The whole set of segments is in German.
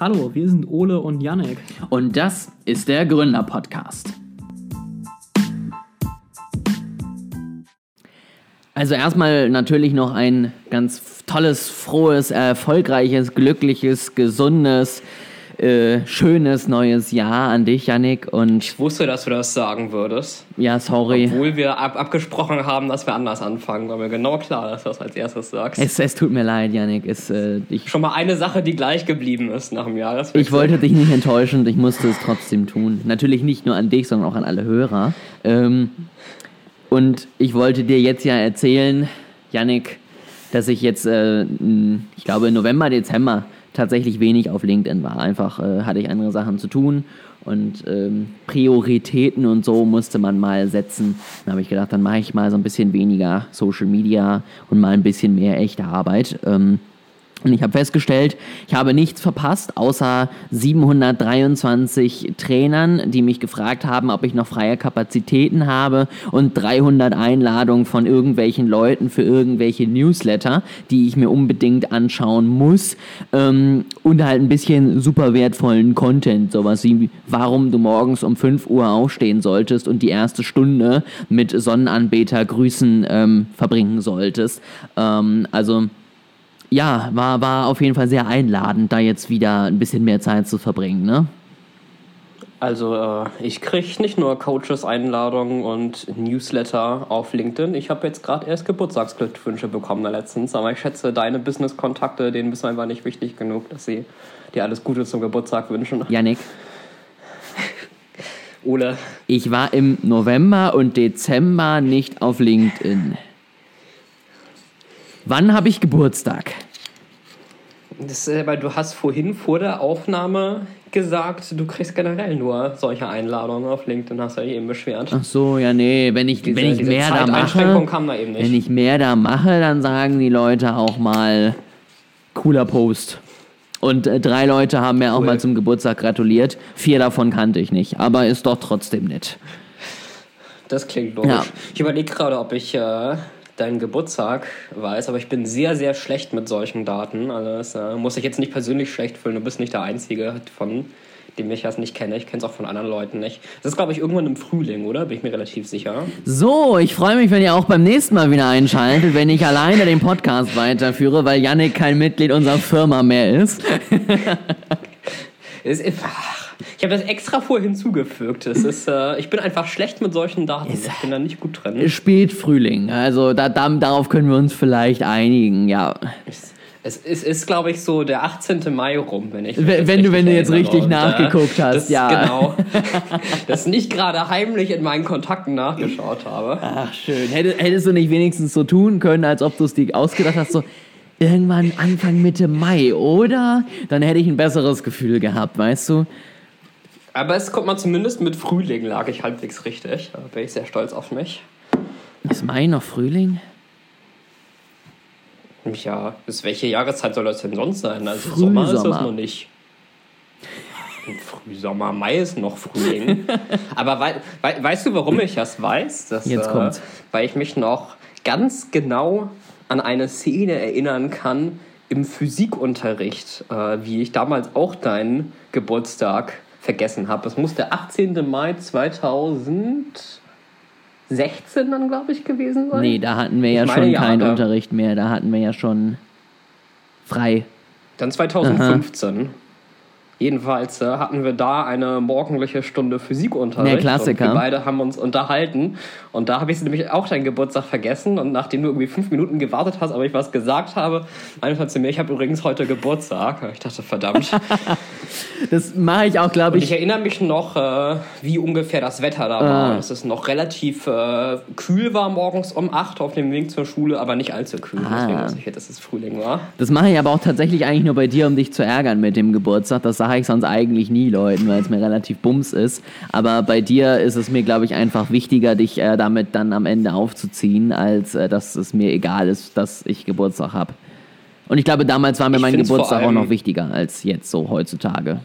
Hallo, wir sind Ole und Yannick. Und das ist der Gründer-Podcast. Also erstmal natürlich noch ein ganz tolles, frohes, erfolgreiches, glückliches, gesundes, äh, schönes neues Jahr an dich, Yannick. Und ich wusste, dass du das sagen würdest. Ja, sorry. Obwohl wir ab abgesprochen haben, dass wir anders anfangen, war mir genau klar, dass du das als erstes sagst. Es, es tut mir leid, Yannick. Es, äh, ich Schon mal eine Sache, die gleich geblieben ist nach dem Jahreswechsel. Ich wollte dich nicht enttäuschen und ich musste es trotzdem tun. Natürlich nicht nur an dich, sondern auch an alle Hörer. Ähm, und ich wollte dir jetzt ja erzählen, Yannick, dass ich jetzt, äh, ich glaube, November, Dezember tatsächlich wenig auf LinkedIn war. Einfach äh, hatte ich andere Sachen zu tun und ähm, Prioritäten und so musste man mal setzen. Dann habe ich gedacht, dann mache ich mal so ein bisschen weniger Social Media und mal ein bisschen mehr echte Arbeit. Ähm, und ich habe festgestellt, ich habe nichts verpasst, außer 723 Trainern, die mich gefragt haben, ob ich noch freie Kapazitäten habe und 300 Einladungen von irgendwelchen Leuten für irgendwelche Newsletter, die ich mir unbedingt anschauen muss. Ähm, und halt ein bisschen super wertvollen Content, sowas wie, warum du morgens um 5 Uhr aufstehen solltest und die erste Stunde mit Sonnenanbeter Grüßen ähm, verbringen solltest. Ähm, also ja, war, war auf jeden Fall sehr einladend, da jetzt wieder ein bisschen mehr Zeit zu verbringen, ne? Also äh, ich kriege nicht nur Coaches-Einladungen und Newsletter auf LinkedIn. Ich habe jetzt gerade erst Geburtstagsglückwünsche bekommen letztens. Aber ich schätze, deine Business-Kontakte, denen bist du einfach nicht wichtig genug, dass sie dir alles Gute zum Geburtstag wünschen. Janik. Ole. Ich war im November und Dezember nicht auf LinkedIn. Wann habe ich Geburtstag? Das, äh, weil du hast vorhin vor der Aufnahme gesagt, du kriegst generell nur solche Einladungen auf LinkedIn, hast du ja eben beschwert. Ach so, ja, nee, wenn ich, diese, wenn ich mehr da mache, da wenn ich mehr da mache, dann sagen die Leute auch mal cooler Post. Und äh, drei Leute haben mir cool. auch mal zum Geburtstag gratuliert. Vier davon kannte ich nicht, aber ist doch trotzdem nett. Das klingt logisch. Ja. Ich überlege gerade, ob ich äh, deinen Geburtstag weiß, aber ich bin sehr, sehr schlecht mit solchen Daten. Also das äh, muss ich jetzt nicht persönlich schlecht fühlen. Du bist nicht der Einzige von dem ich das nicht kenne. Ich kenne es auch von anderen Leuten nicht. Das ist, glaube ich, irgendwann im Frühling, oder? Bin ich mir relativ sicher. So, ich freue mich, wenn ihr auch beim nächsten Mal wieder einschaltet, wenn ich alleine den Podcast weiterführe, weil Yannick kein Mitglied unserer Firma mehr ist. ist ach, ich habe das extra vorher hinzugefügt. Es ist, äh, ich bin einfach schlecht mit solchen Daten. Ich bin da nicht gut drin. Spätfrühling. Also da, da, darauf können wir uns vielleicht einigen, ja. Es ist, ist glaube ich, so der 18. Mai rum, wenn ich. Wenn, wenn du, wenn du jetzt richtig und, äh, nachgeguckt hast, das, ja. Genau. das nicht gerade heimlich in meinen Kontakten nachgeschaut habe. Ach, schön. Hättest, hättest du nicht wenigstens so tun können, als ob du es dir ausgedacht hast, so irgendwann Anfang Mitte Mai, oder? Dann hätte ich ein besseres Gefühl gehabt, weißt du? Aber es kommt man zumindest mit Frühling, lag ich halbwegs richtig. Da bin ich sehr stolz auf mich. Ist Mai noch Frühling? Ja, bis welche Jahreszeit soll das denn sonst sein? Also Frühsommer. Sommer ist das noch nicht. Frühsommer, Mai ist noch Frühling. Aber wei wei weißt du, warum ich das weiß? Das, Jetzt kommt's. Äh, weil ich mich noch ganz genau an eine Szene erinnern kann im Physikunterricht, äh, wie ich damals auch deinen Geburtstag vergessen habe. Es muss der 18. Mai 2016 dann, glaube ich, gewesen sein. Nee, da hatten wir ja schon keinen Jahre. Unterricht mehr. Da hatten wir ja schon frei. Dann 2015. Aha. Jedenfalls äh, hatten wir da eine morgendliche Stunde Physikunterricht. Der Klassiker. Und wir beide haben uns unterhalten. Und da habe ich nämlich auch deinen Geburtstag vergessen. Und nachdem du irgendwie fünf Minuten gewartet hast, aber ich was gesagt habe, meinte zu mir, ich habe übrigens heute Geburtstag. Ich dachte, verdammt. das mache ich auch, glaube ich. Und ich erinnere mich noch, äh, wie ungefähr das Wetter da war. Ah. Dass es noch relativ äh, kühl war morgens um acht auf dem Weg zur Schule, aber nicht allzu kühl. Ah. Deswegen wusste ich, dass es Frühling war. Das mache ich aber auch tatsächlich eigentlich nur bei dir, um dich zu ärgern mit dem Geburtstag. Das sage ich sonst eigentlich nie Leuten, weil es mir relativ bums ist. Aber bei dir ist es mir, glaube ich, einfach wichtiger, dich äh, damit dann am Ende aufzuziehen, als äh, dass es mir egal ist, dass ich Geburtstag habe. Und ich glaube, damals war mir ich mein Geburtstag auch noch wichtiger als jetzt so heutzutage.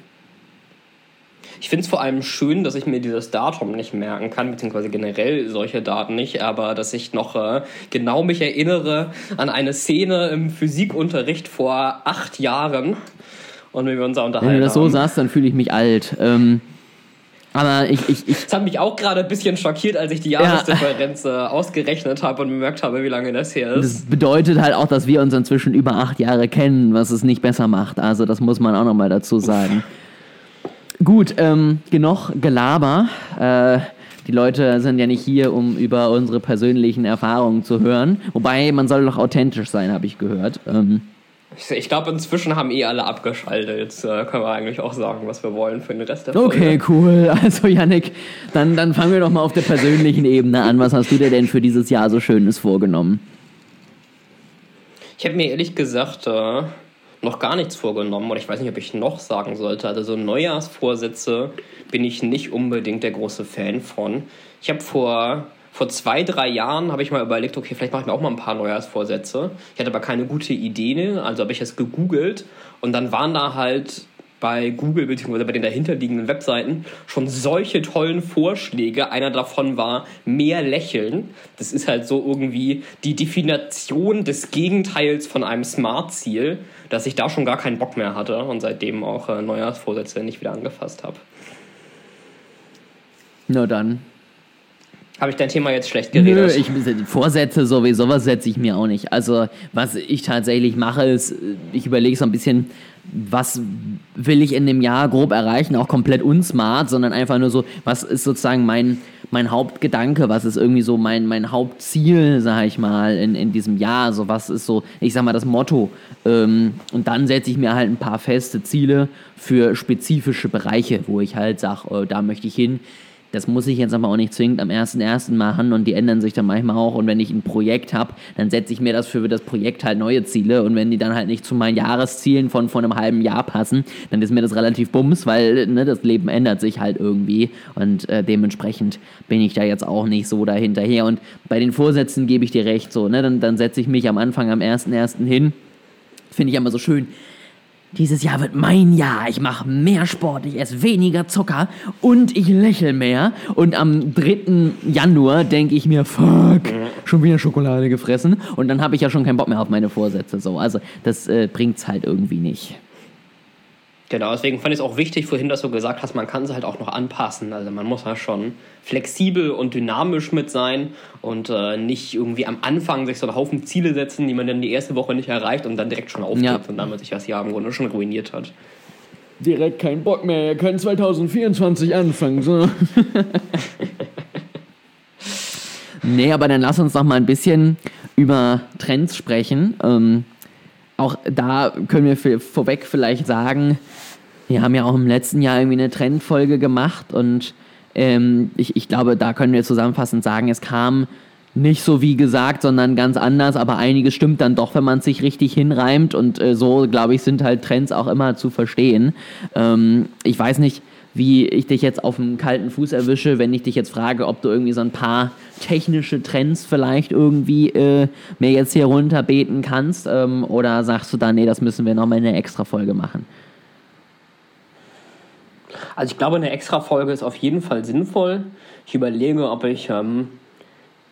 Ich finde es vor allem schön, dass ich mir dieses Datum nicht merken kann, beziehungsweise generell solche Daten nicht, aber dass ich noch äh, genau mich erinnere an eine Szene im Physikunterricht vor acht Jahren, und wenn wir uns da unterhalten. Wenn du das so sagst, dann fühle ich mich alt. Ähm, aber ich, ich, ich. Das hat mich auch gerade ein bisschen schockiert, als ich die Jahresdifferenz ja. äh, ausgerechnet habe und bemerkt habe, wie lange das her ist. Das bedeutet halt auch, dass wir uns inzwischen über acht Jahre kennen, was es nicht besser macht. Also das muss man auch nochmal dazu sagen. Gut, ähm, genug Gelaber. Äh, die Leute sind ja nicht hier, um über unsere persönlichen Erfahrungen zu hören. Wobei, man soll doch authentisch sein, habe ich gehört. Ähm, ich glaube, inzwischen haben eh alle abgeschaltet. Jetzt äh, können wir eigentlich auch sagen, was wir wollen für den Rest der Folge. Okay, cool. Also, Yannick, dann, dann fangen wir doch mal auf der persönlichen Ebene an. Was hast du dir denn für dieses Jahr so Schönes vorgenommen? Ich habe mir ehrlich gesagt äh, noch gar nichts vorgenommen. Oder ich weiß nicht, ob ich noch sagen sollte. Also, so Neujahrsvorsätze bin ich nicht unbedingt der große Fan von. Ich habe vor vor zwei, drei Jahren habe ich mal überlegt, okay, vielleicht mache ich mir auch mal ein paar Neujahrsvorsätze. Ich hatte aber keine gute Idee, also habe ich es gegoogelt und dann waren da halt bei Google bzw. bei den dahinterliegenden Webseiten schon solche tollen Vorschläge. Einer davon war mehr lächeln. Das ist halt so irgendwie die Definition des Gegenteils von einem Smart-Ziel, dass ich da schon gar keinen Bock mehr hatte und seitdem auch äh, Neujahrsvorsätze nicht wieder angefasst habe. Na dann, habe ich dein Thema jetzt schlecht geredet? Nö, ich, Vorsätze sowieso, was setze ich mir auch nicht. Also, was ich tatsächlich mache, ist, ich überlege so ein bisschen, was will ich in dem Jahr grob erreichen, auch komplett unsmart, sondern einfach nur so, was ist sozusagen mein, mein Hauptgedanke, was ist irgendwie so mein, mein Hauptziel, sag ich mal, in, in diesem Jahr, also was ist so, ich sag mal, das Motto. Ähm, und dann setze ich mir halt ein paar feste Ziele für spezifische Bereiche, wo ich halt sage, äh, da möchte ich hin das muss ich jetzt aber auch nicht zwingend am 1.1. machen und die ändern sich dann manchmal auch. Und wenn ich ein Projekt habe, dann setze ich mir das für das Projekt halt neue Ziele. Und wenn die dann halt nicht zu meinen Jahreszielen von vor einem halben Jahr passen, dann ist mir das relativ bums, weil ne, das Leben ändert sich halt irgendwie. Und äh, dementsprechend bin ich da jetzt auch nicht so dahinterher. Und bei den Vorsätzen gebe ich dir recht so. Ne? Dann, dann setze ich mich am Anfang am 1.1. hin. Finde ich immer so schön dieses Jahr wird mein Jahr. Ich mache mehr Sport, ich esse weniger Zucker und ich lächle mehr. Und am 3. Januar denke ich mir, fuck, schon wieder Schokolade gefressen. Und dann habe ich ja schon keinen Bock mehr auf meine Vorsätze. So. Also das äh, bringt es halt irgendwie nicht. Genau, deswegen fand ich es auch wichtig, vorhin, dass du gesagt hast, man kann es halt auch noch anpassen. Also man muss ja schon flexibel und dynamisch mit sein und äh, nicht irgendwie am Anfang sich so einen Haufen Ziele setzen, die man dann die erste Woche nicht erreicht und dann direkt schon aufgibt ja. und damit sich das Jahr im Grunde schon ruiniert hat. Direkt keinen Bock mehr, ihr könnt 2024 anfangen. So. nee, aber dann lass uns doch mal ein bisschen über Trends sprechen. Ähm, auch da können wir vorweg vielleicht sagen, wir haben ja auch im letzten Jahr irgendwie eine Trendfolge gemacht und ähm, ich, ich glaube, da können wir zusammenfassend sagen, es kam nicht so wie gesagt, sondern ganz anders, aber einiges stimmt dann doch, wenn man sich richtig hinreimt und äh, so, glaube ich, sind halt Trends auch immer zu verstehen. Ähm, ich weiß nicht, wie ich dich jetzt auf dem kalten Fuß erwische, wenn ich dich jetzt frage, ob du irgendwie so ein paar technische Trends vielleicht irgendwie äh, mir jetzt hier runterbeten kannst ähm, oder sagst du da, nee, das müssen wir nochmal in eine extra Folge machen? Also ich glaube, eine extra Folge ist auf jeden Fall sinnvoll. Ich überlege, ob ich ähm,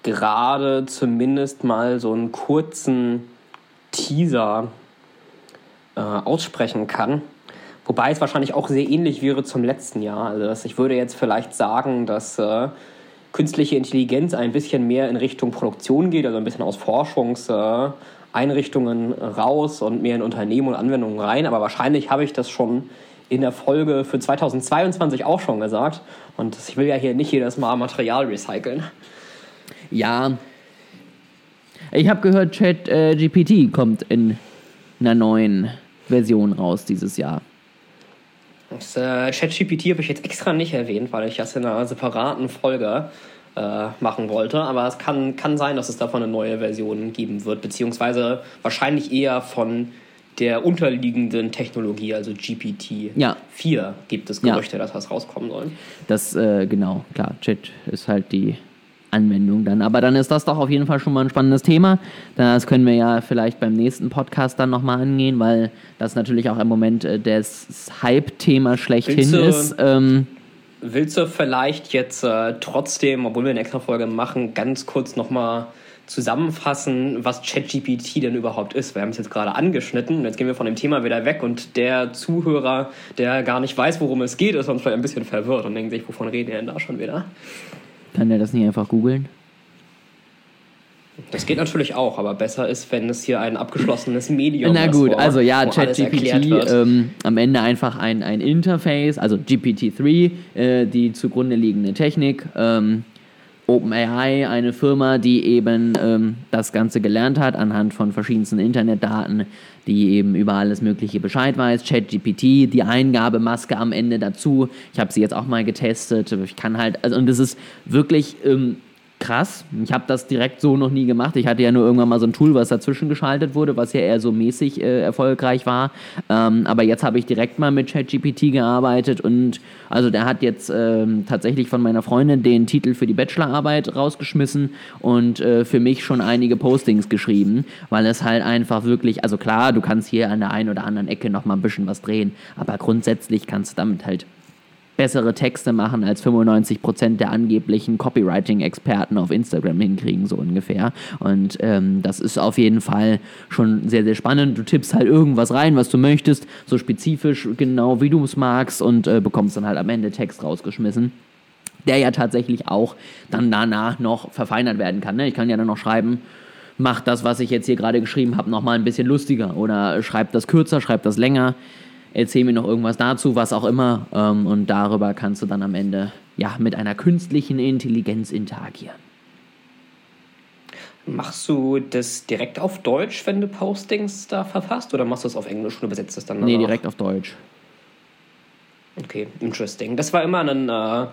gerade zumindest mal so einen kurzen Teaser äh, aussprechen kann Wobei es wahrscheinlich auch sehr ähnlich wäre zum letzten Jahr. Also ich würde jetzt vielleicht sagen, dass äh, künstliche Intelligenz ein bisschen mehr in Richtung Produktion geht, also ein bisschen aus Forschungseinrichtungen äh, raus und mehr in Unternehmen und Anwendungen rein. Aber wahrscheinlich habe ich das schon in der Folge für 2022 auch schon gesagt. Und ich will ja hier nicht jedes Mal Material recyceln. Ja. Ich habe gehört, ChatGPT äh, kommt in einer neuen Version raus dieses Jahr. Das äh, ChatGPT habe ich jetzt extra nicht erwähnt, weil ich das in einer separaten Folge äh, machen wollte. Aber es kann, kann sein, dass es davon eine neue Version geben wird, beziehungsweise wahrscheinlich eher von der unterliegenden Technologie, also GPT ja. 4, gibt es Gerüchte, ja. dass das rauskommen soll. Das, äh, genau, klar, Chat ist halt die Anwendung dann. Aber dann ist das doch auf jeden Fall schon mal ein spannendes Thema. Das können wir ja vielleicht beim nächsten Podcast dann nochmal angehen, weil das natürlich auch im Moment äh, das Hype-Thema schlechthin du, ist. Ähm, willst du vielleicht jetzt äh, trotzdem, obwohl wir eine extra Folge machen, ganz kurz nochmal zusammenfassen, was ChatGPT denn überhaupt ist. Wir haben es jetzt gerade angeschnitten. Jetzt gehen wir von dem Thema wieder weg und der Zuhörer, der gar nicht weiß, worum es geht, ist uns vielleicht ein bisschen verwirrt und denkt sich, wovon reden wir denn da schon wieder? Kann der das nicht einfach googeln? Das geht natürlich auch, aber besser ist, wenn es hier ein abgeschlossenes Medium ist. Na gut, vor, also ja, ChatGPT ähm, am Ende einfach ein, ein Interface, also GPT-3, äh, die zugrunde liegende Technik. Ähm, OpenAI, eine Firma, die eben ähm, das Ganze gelernt hat anhand von verschiedensten Internetdaten, die eben über alles Mögliche Bescheid weiß. ChatGPT, die Eingabemaske am Ende dazu. Ich habe sie jetzt auch mal getestet. Ich kann halt, also und das ist wirklich ähm, krass. Ich habe das direkt so noch nie gemacht. Ich hatte ja nur irgendwann mal so ein Tool, was dazwischen geschaltet wurde, was ja eher so mäßig äh, erfolgreich war. Ähm, aber jetzt habe ich direkt mal mit ChatGPT gearbeitet und also der hat jetzt ähm, tatsächlich von meiner Freundin den Titel für die Bachelorarbeit rausgeschmissen und äh, für mich schon einige Postings geschrieben, weil es halt einfach wirklich, also klar, du kannst hier an der einen oder anderen Ecke noch mal ein bisschen was drehen, aber grundsätzlich kannst du damit halt bessere Texte machen als 95% der angeblichen Copywriting-Experten auf Instagram hinkriegen, so ungefähr. Und ähm, das ist auf jeden Fall schon sehr, sehr spannend. Du tippst halt irgendwas rein, was du möchtest, so spezifisch, genau wie du es magst und äh, bekommst dann halt am Ende Text rausgeschmissen der ja tatsächlich auch dann danach noch verfeinert werden kann. Ne? Ich kann ja dann noch schreiben, mach das, was ich jetzt hier gerade geschrieben habe, nochmal ein bisschen lustiger oder schreib das kürzer, schreib das länger erzähl mir noch irgendwas dazu, was auch immer. Ähm, und darüber kannst du dann am Ende ja, mit einer künstlichen Intelligenz interagieren. Machst du das direkt auf Deutsch, wenn du Postings da verfasst, oder machst du es auf Englisch und übersetzt es dann? Nee, direkt auf Deutsch. Okay, interesting. Das war immer ein äh,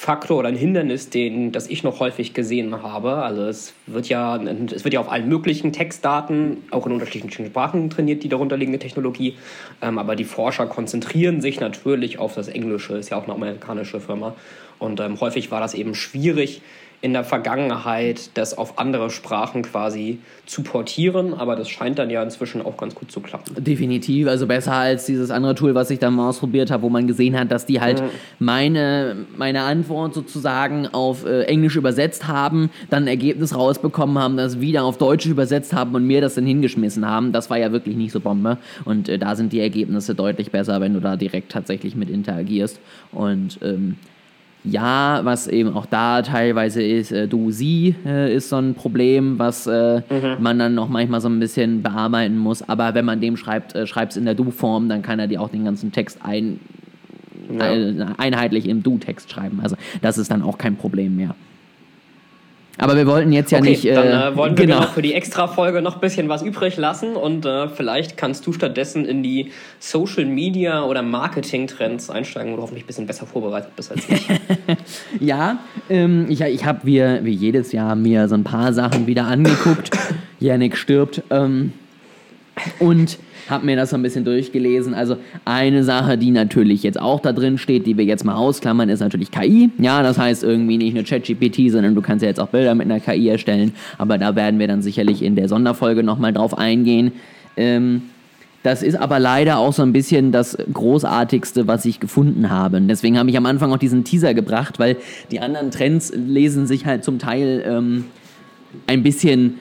Faktor oder ein Hindernis, den, das ich noch häufig gesehen habe. Also es wird ja, es wird ja auf allen möglichen Textdaten, auch in unterschiedlichen Sprachen trainiert, die darunterliegende Technologie. Ähm, aber die Forscher konzentrieren sich natürlich auf das Englische, ist ja auch eine amerikanische Firma. Und ähm, häufig war das eben schwierig, in der Vergangenheit das auf andere Sprachen quasi zu portieren, aber das scheint dann ja inzwischen auch ganz gut zu klappen. Definitiv, also besser als dieses andere Tool, was ich dann mal ausprobiert habe, wo man gesehen hat, dass die halt mhm. meine, meine Antwort sozusagen auf äh, Englisch übersetzt haben, dann ein Ergebnis rausbekommen haben, das wieder auf Deutsch übersetzt haben und mir das dann hingeschmissen haben. Das war ja wirklich nicht so Bombe und äh, da sind die Ergebnisse deutlich besser, wenn du da direkt tatsächlich mit interagierst und ähm, ja, was eben auch da teilweise ist, äh, du, sie äh, ist so ein Problem, was äh, mhm. man dann noch manchmal so ein bisschen bearbeiten muss. Aber wenn man dem schreibt, äh, schreibt es in der Du-Form, dann kann er dir auch den ganzen Text ein, ja. Äh, einheitlich im Du-Text schreiben. Also das ist dann auch kein Problem mehr. Aber wir wollten jetzt ja okay, nicht. Äh, dann äh, wollen wir genau. genau für die Extra-Folge noch ein bisschen was übrig lassen und äh, vielleicht kannst du stattdessen in die Social Media oder Marketing-Trends einsteigen, wo du hoffentlich ein bisschen besser vorbereitet bist als ich. ja, ähm, ich, ich habe wie, wie jedes Jahr mir so ein paar Sachen wieder angeguckt. Yannick stirbt. Ähm, und habe mir das so ein bisschen durchgelesen. Also eine Sache, die natürlich jetzt auch da drin steht, die wir jetzt mal ausklammern, ist natürlich KI. Ja, das heißt irgendwie nicht nur ChatGPT, sondern du kannst ja jetzt auch Bilder mit einer KI erstellen. Aber da werden wir dann sicherlich in der Sonderfolge nochmal drauf eingehen. Ähm, das ist aber leider auch so ein bisschen das Großartigste, was ich gefunden habe. Und deswegen habe ich am Anfang auch diesen Teaser gebracht, weil die anderen Trends lesen sich halt zum Teil ähm, ein bisschen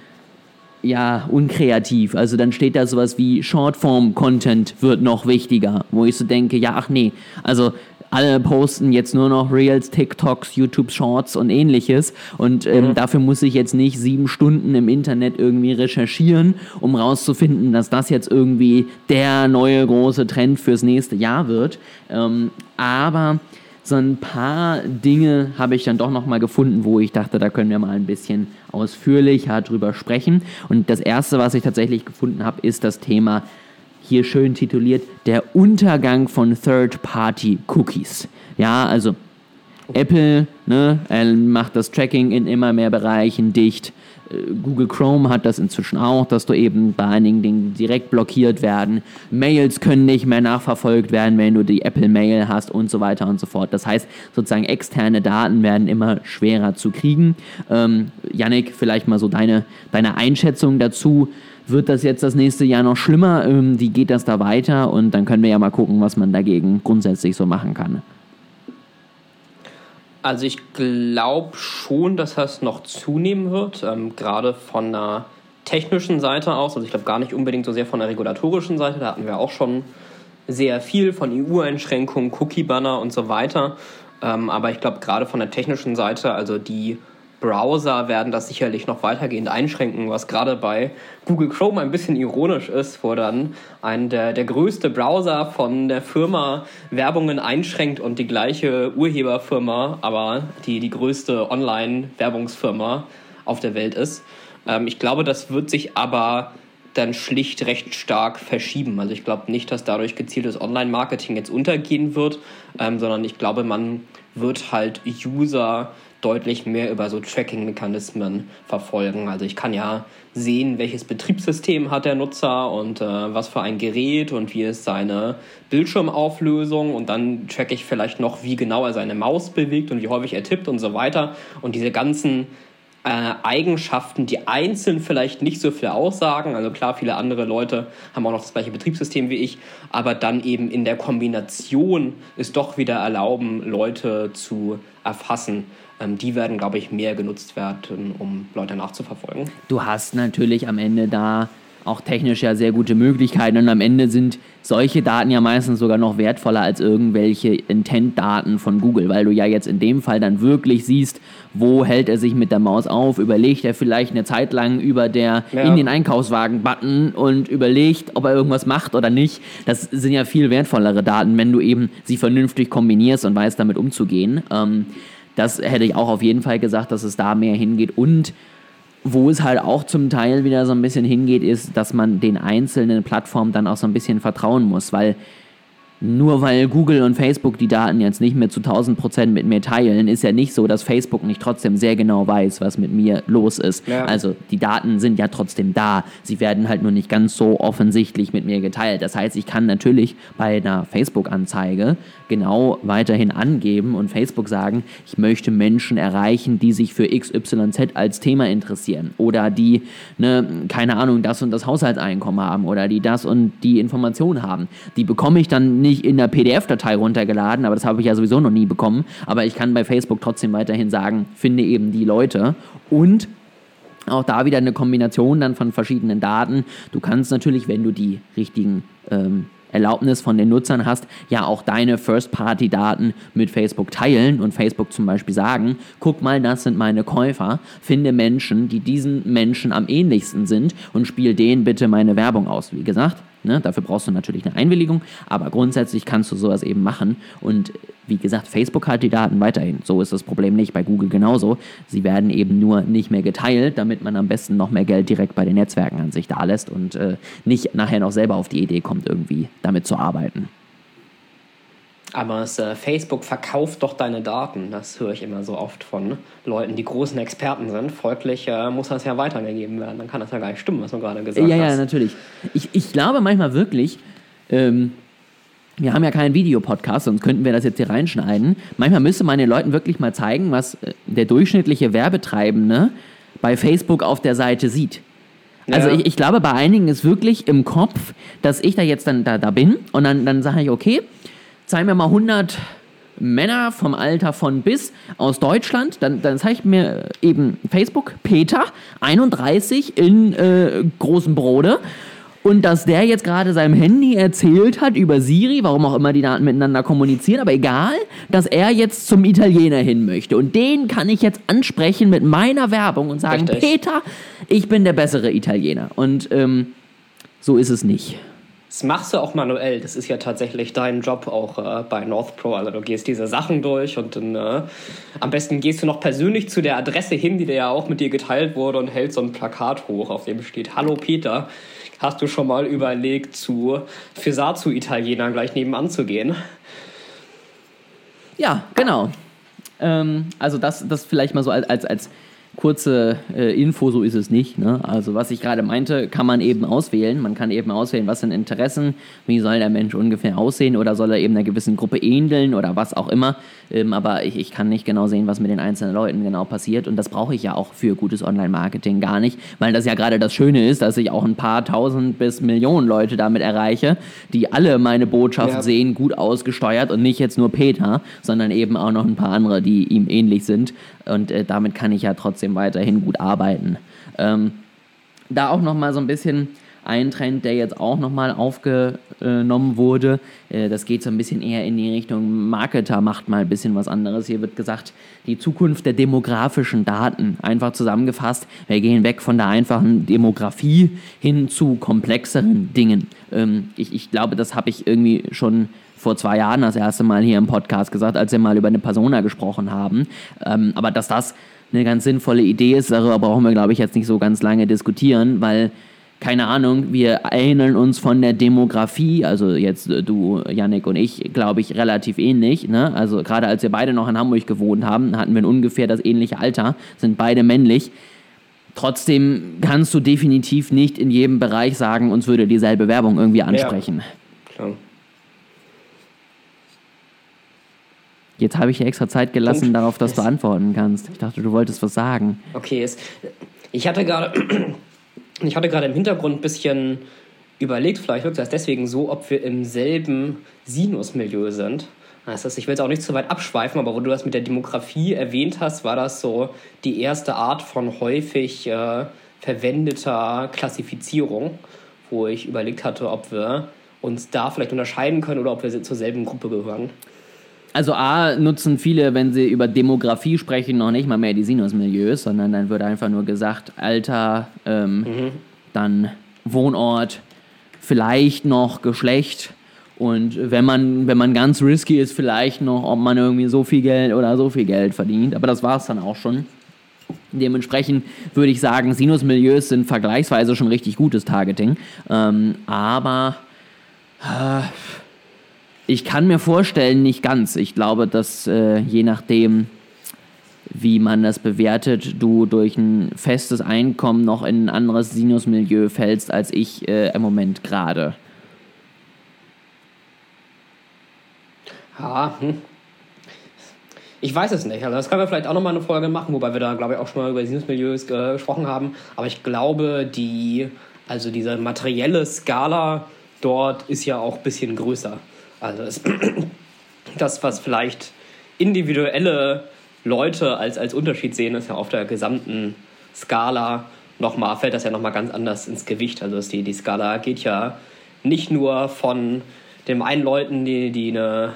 ja, unkreativ. Also dann steht da sowas wie Shortform-Content wird noch wichtiger, wo ich so denke, ja, ach nee, also alle posten jetzt nur noch Reels, TikToks, YouTube Shorts und ähnliches. Und ähm, mhm. dafür muss ich jetzt nicht sieben Stunden im Internet irgendwie recherchieren, um rauszufinden, dass das jetzt irgendwie der neue große Trend fürs nächste Jahr wird. Ähm, aber so ein paar Dinge habe ich dann doch nochmal gefunden, wo ich dachte, da können wir mal ein bisschen ausführlicher drüber sprechen. Und das erste, was ich tatsächlich gefunden habe, ist das Thema hier schön tituliert, der Untergang von Third-Party-Cookies. Ja, also Apple ne, macht das Tracking in immer mehr Bereichen dicht. Äh, Google Chrome hat das inzwischen auch, dass du eben bei einigen Dingen direkt blockiert werden. Mails können nicht mehr nachverfolgt werden, wenn du die Apple Mail hast und so weiter und so fort. Das heißt, sozusagen externe Daten werden immer schwerer zu kriegen. Ähm, Yannick, vielleicht mal so deine, deine Einschätzung dazu. Wird das jetzt das nächste Jahr noch schlimmer? Ähm, wie geht das da weiter? Und dann können wir ja mal gucken, was man dagegen grundsätzlich so machen kann. Also ich glaube schon, dass das noch zunehmen wird, ähm, gerade von der technischen Seite aus. Also ich glaube gar nicht unbedingt so sehr von der regulatorischen Seite. Da hatten wir auch schon sehr viel von EU-Einschränkungen, Cookie-Banner und so weiter. Ähm, aber ich glaube gerade von der technischen Seite, also die Browser werden das sicherlich noch weitergehend einschränken, was gerade bei Google Chrome ein bisschen ironisch ist, wo dann ein, der, der größte Browser von der Firma Werbungen einschränkt und die gleiche Urheberfirma, aber die, die größte Online-Werbungsfirma auf der Welt ist. Ähm, ich glaube, das wird sich aber dann schlicht recht stark verschieben. Also ich glaube nicht, dass dadurch gezieltes Online-Marketing jetzt untergehen wird, ähm, sondern ich glaube, man wird halt User deutlich mehr über so Tracking-Mechanismen verfolgen. Also ich kann ja sehen, welches Betriebssystem hat der Nutzer und äh, was für ein Gerät und wie ist seine Bildschirmauflösung und dann tracke ich vielleicht noch, wie genau er seine Maus bewegt und wie häufig er tippt und so weiter. Und diese ganzen äh, Eigenschaften, die einzeln vielleicht nicht so viel aussagen. Also klar, viele andere Leute haben auch noch das gleiche Betriebssystem wie ich, aber dann eben in der Kombination es doch wieder erlauben, Leute zu erfassen. Ähm, die werden, glaube ich, mehr genutzt werden, um Leute nachzuverfolgen. Du hast natürlich am Ende da auch technisch ja sehr gute Möglichkeiten und am Ende sind solche Daten ja meistens sogar noch wertvoller als irgendwelche Intent-Daten von Google, weil du ja jetzt in dem Fall dann wirklich siehst, wo hält er sich mit der Maus auf, überlegt er vielleicht eine Zeit lang über der ja. in den Einkaufswagen-Button und überlegt, ob er irgendwas macht oder nicht. Das sind ja viel wertvollere Daten, wenn du eben sie vernünftig kombinierst und weißt, damit umzugehen. Ähm, das hätte ich auch auf jeden Fall gesagt, dass es da mehr hingeht und wo es halt auch zum Teil wieder so ein bisschen hingeht, ist, dass man den einzelnen Plattformen dann auch so ein bisschen vertrauen muss, weil nur weil Google und Facebook die Daten jetzt nicht mehr zu 1000 Prozent mit mir teilen, ist ja nicht so, dass Facebook nicht trotzdem sehr genau weiß, was mit mir los ist. Ja. Also die Daten sind ja trotzdem da. Sie werden halt nur nicht ganz so offensichtlich mit mir geteilt. Das heißt, ich kann natürlich bei einer Facebook-Anzeige genau weiterhin angeben und Facebook sagen, ich möchte Menschen erreichen, die sich für XYZ als Thema interessieren oder die, ne, keine Ahnung, das und das Haushaltseinkommen haben oder die das und die Informationen haben. Die bekomme ich dann nicht in der PDF-Datei runtergeladen, aber das habe ich ja sowieso noch nie bekommen. Aber ich kann bei Facebook trotzdem weiterhin sagen, finde eben die Leute. Und auch da wieder eine Kombination dann von verschiedenen Daten. Du kannst natürlich, wenn du die richtigen ähm, Erlaubnis von den Nutzern hast, ja auch deine First-Party-Daten mit Facebook teilen und Facebook zum Beispiel sagen, guck mal, das sind meine Käufer, finde Menschen, die diesen Menschen am ähnlichsten sind und spiel denen bitte meine Werbung aus. Wie gesagt, Ne? Dafür brauchst du natürlich eine Einwilligung, aber grundsätzlich kannst du sowas eben machen. Und wie gesagt, Facebook hat die Daten weiterhin. So ist das Problem nicht. Bei Google genauso. Sie werden eben nur nicht mehr geteilt, damit man am besten noch mehr Geld direkt bei den Netzwerken an sich da lässt und äh, nicht nachher noch selber auf die Idee kommt, irgendwie damit zu arbeiten. Aber es, äh, Facebook verkauft doch deine Daten. Das höre ich immer so oft von Leuten, die großen Experten sind. Folglich äh, muss das ja weitergegeben werden. Dann kann das ja gar nicht stimmen, was du gerade gesagt ja, hast. Ja, ja, natürlich. Ich, ich glaube manchmal wirklich, ähm, wir haben ja keinen Videopodcast, sonst könnten wir das jetzt hier reinschneiden. Manchmal müsste man den Leuten wirklich mal zeigen, was äh, der durchschnittliche Werbetreibende bei Facebook auf der Seite sieht. Also ja. ich, ich, glaube, bei einigen ist wirklich im Kopf, dass ich da jetzt dann da, da bin und dann, dann sage ich, okay, zeig mir mal 100 Männer vom Alter von bis aus Deutschland, dann, dann zeigt mir eben Facebook, Peter, 31 in äh, großem Brode. Und dass der jetzt gerade seinem Handy erzählt hat über Siri, warum auch immer die Daten miteinander kommunizieren, aber egal, dass er jetzt zum Italiener hin möchte. Und den kann ich jetzt ansprechen mit meiner Werbung und sagen, Richtig. Peter, ich bin der bessere Italiener. Und ähm, so ist es nicht. Das machst du auch manuell. Das ist ja tatsächlich dein Job auch äh, bei North Pro. Also du gehst diese Sachen durch und dann äh, am besten gehst du noch persönlich zu der Adresse hin, die dir ja auch mit dir geteilt wurde und hältst so ein Plakat hoch, auf dem steht Hallo Peter. Hast du schon mal überlegt, zu Fisatsu-Italienern gleich nebenan zu gehen? Ja, genau. Ähm, also das, das vielleicht mal so als, als, als kurze äh, Info, so ist es nicht. Ne? Also was ich gerade meinte, kann man eben auswählen. Man kann eben auswählen, was sind Interessen, wie soll der Mensch ungefähr aussehen oder soll er eben einer gewissen Gruppe ähneln oder was auch immer. Ähm, aber ich, ich kann nicht genau sehen, was mit den einzelnen Leuten genau passiert und das brauche ich ja auch für gutes Online-Marketing gar nicht, weil das ja gerade das Schöne ist, dass ich auch ein paar tausend bis Millionen Leute damit erreiche, die alle meine Botschaft ja. sehen, gut ausgesteuert und nicht jetzt nur Peter, sondern eben auch noch ein paar andere, die ihm ähnlich sind und äh, damit kann ich ja trotzdem weiterhin gut arbeiten. Ähm, da auch nochmal so ein bisschen ein Trend, der jetzt auch nochmal aufgenommen wurde. Äh, das geht so ein bisschen eher in die Richtung Marketer macht mal ein bisschen was anderes. Hier wird gesagt, die Zukunft der demografischen Daten. Einfach zusammengefasst, wir gehen weg von der einfachen Demografie hin zu komplexeren Dingen. Ähm, ich, ich glaube, das habe ich irgendwie schon vor zwei Jahren das erste Mal hier im Podcast gesagt, als wir mal über eine Persona gesprochen haben. Ähm, aber dass das eine ganz sinnvolle Idee ist, darüber brauchen wir, glaube ich, jetzt nicht so ganz lange diskutieren, weil keine Ahnung, wir erinnern uns von der Demografie, also jetzt äh, du, Yannick und ich, glaube ich, relativ ähnlich. Ne? Also gerade als wir beide noch in Hamburg gewohnt haben, hatten wir ungefähr das ähnliche Alter, sind beide männlich. Trotzdem kannst du definitiv nicht in jedem Bereich sagen, uns würde dieselbe Werbung irgendwie ansprechen. Ja, klar. Jetzt habe ich dir extra Zeit gelassen, Punkt. darauf, dass du antworten kannst. Ich dachte, du wolltest was sagen. Okay, es, ich hatte gerade ich hatte gerade im Hintergrund ein bisschen überlegt, vielleicht wirkt das deswegen so, ob wir im selben Sinusmilieu sind. Das heißt, ich will jetzt auch nicht zu weit abschweifen, aber wo du das mit der Demografie erwähnt hast, war das so die erste Art von häufig äh, verwendeter Klassifizierung, wo ich überlegt hatte, ob wir uns da vielleicht unterscheiden können oder ob wir zur selben Gruppe gehören. Also A nutzen viele, wenn sie über Demografie sprechen, noch nicht mal mehr die Sinusmilieus, sondern dann wird einfach nur gesagt, Alter, ähm, mhm. dann Wohnort, vielleicht noch Geschlecht und wenn man, wenn man ganz risky ist, vielleicht noch, ob man irgendwie so viel Geld oder so viel Geld verdient. Aber das war es dann auch schon. Dementsprechend würde ich sagen, Sinusmilieus sind vergleichsweise schon richtig gutes Targeting. Ähm, aber äh, ich kann mir vorstellen, nicht ganz. Ich glaube, dass äh, je nachdem, wie man das bewertet, du durch ein festes Einkommen noch in ein anderes Sinusmilieu fällst, als ich äh, im Moment gerade. Ja, hm. Ich weiß es nicht. Also das können wir vielleicht auch nochmal eine Folge machen, wobei wir da, glaube ich, auch schon mal über Sinusmilieus äh, gesprochen haben. Aber ich glaube, die, also diese materielle Skala dort ist ja auch ein bisschen größer. Also es, das, was vielleicht individuelle Leute als, als Unterschied sehen, ist ja auf der gesamten Skala nochmal, fällt das ja nochmal ganz anders ins Gewicht. Also die, die Skala geht ja nicht nur von den einen Leuten, die, die eine,